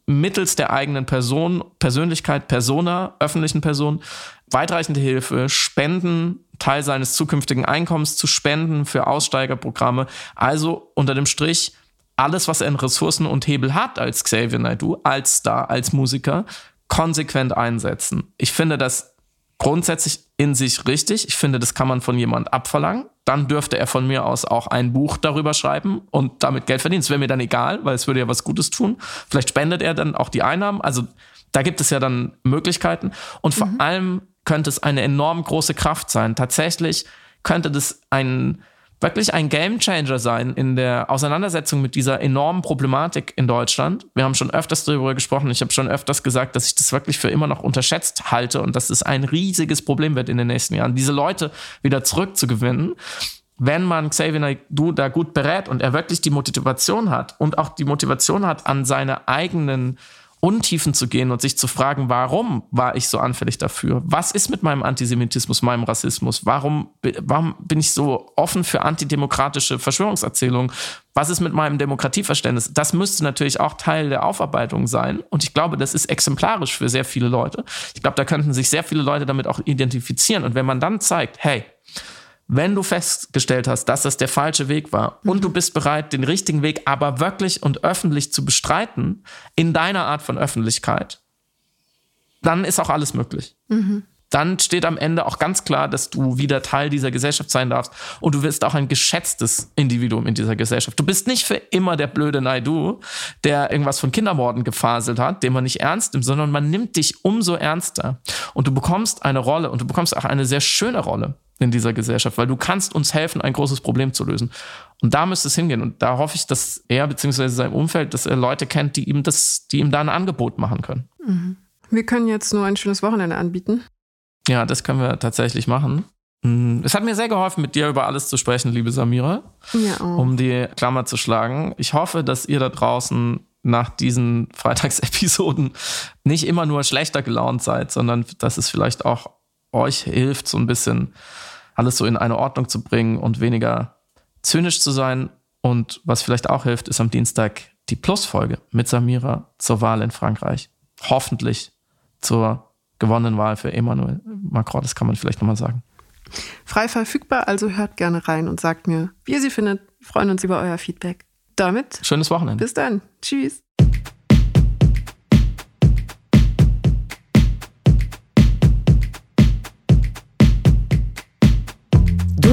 mittels der eigenen Person, Persönlichkeit, Persona, öffentlichen Person, weitreichende Hilfe, Spenden, Teil seines zukünftigen Einkommens zu spenden für Aussteigerprogramme. Also unter dem Strich alles, was er in Ressourcen und Hebel hat als Xavier Naidoo, als Star, als Musiker, konsequent einsetzen. Ich finde das grundsätzlich in sich richtig. Ich finde, das kann man von jemand abverlangen. Dann dürfte er von mir aus auch ein Buch darüber schreiben und damit Geld verdienen. Es wäre mir dann egal, weil es würde ja was Gutes tun. Vielleicht spendet er dann auch die Einnahmen. Also da gibt es ja dann Möglichkeiten. Und vor mhm. allem könnte es eine enorm große Kraft sein. Tatsächlich könnte das ein wirklich ein Gamechanger sein in der Auseinandersetzung mit dieser enormen Problematik in Deutschland. Wir haben schon öfters darüber gesprochen. Ich habe schon öfters gesagt, dass ich das wirklich für immer noch unterschätzt halte und dass es ein riesiges Problem wird in den nächsten Jahren, diese Leute wieder zurückzugewinnen. Wenn man Xavier Naidoo da gut berät und er wirklich die Motivation hat und auch die Motivation hat, an seine eigenen Untiefen zu gehen und sich zu fragen, warum war ich so anfällig dafür? Was ist mit meinem Antisemitismus, meinem Rassismus? Warum, warum bin ich so offen für antidemokratische Verschwörungserzählungen? Was ist mit meinem Demokratieverständnis? Das müsste natürlich auch Teil der Aufarbeitung sein. Und ich glaube, das ist exemplarisch für sehr viele Leute. Ich glaube, da könnten sich sehr viele Leute damit auch identifizieren. Und wenn man dann zeigt, hey, wenn du festgestellt hast, dass das der falsche Weg war mhm. und du bist bereit, den richtigen Weg aber wirklich und öffentlich zu bestreiten, in deiner Art von Öffentlichkeit, dann ist auch alles möglich. Mhm. dann steht am Ende auch ganz klar, dass du wieder Teil dieser Gesellschaft sein darfst und du wirst auch ein geschätztes Individuum in dieser Gesellschaft. Du bist nicht für immer der blöde Naidu, der irgendwas von Kindermorden gefaselt hat, den man nicht ernst nimmt, sondern man nimmt dich umso ernster und du bekommst eine Rolle und du bekommst auch eine sehr schöne Rolle in dieser Gesellschaft, weil du kannst uns helfen, ein großes Problem zu lösen. Und da müsste es hingehen. Und da hoffe ich, dass er beziehungsweise sein Umfeld, dass er Leute kennt, die ihm das, die ihm da ein Angebot machen können. Mhm. Wir können jetzt nur ein schönes Wochenende anbieten. Ja, das können wir tatsächlich machen. Mm, es hat mir sehr geholfen, mit dir über alles zu sprechen, liebe Samira. Ja, auch. Um die Klammer zu schlagen. Ich hoffe, dass ihr da draußen nach diesen Freitagsepisoden nicht immer nur schlechter gelaunt seid, sondern dass es vielleicht auch euch hilft, so ein bisschen alles so in eine Ordnung zu bringen und weniger zynisch zu sein. Und was vielleicht auch hilft, ist am Dienstag die Plus-Folge mit Samira zur Wahl in Frankreich. Hoffentlich zur gewonnenen Wahl für Emmanuel Macron. Das kann man vielleicht nochmal sagen. Frei verfügbar, also hört gerne rein und sagt mir, wie ihr sie findet. Wir freuen uns über euer Feedback. Damit. Schönes Wochenende. Bis dann. Tschüss.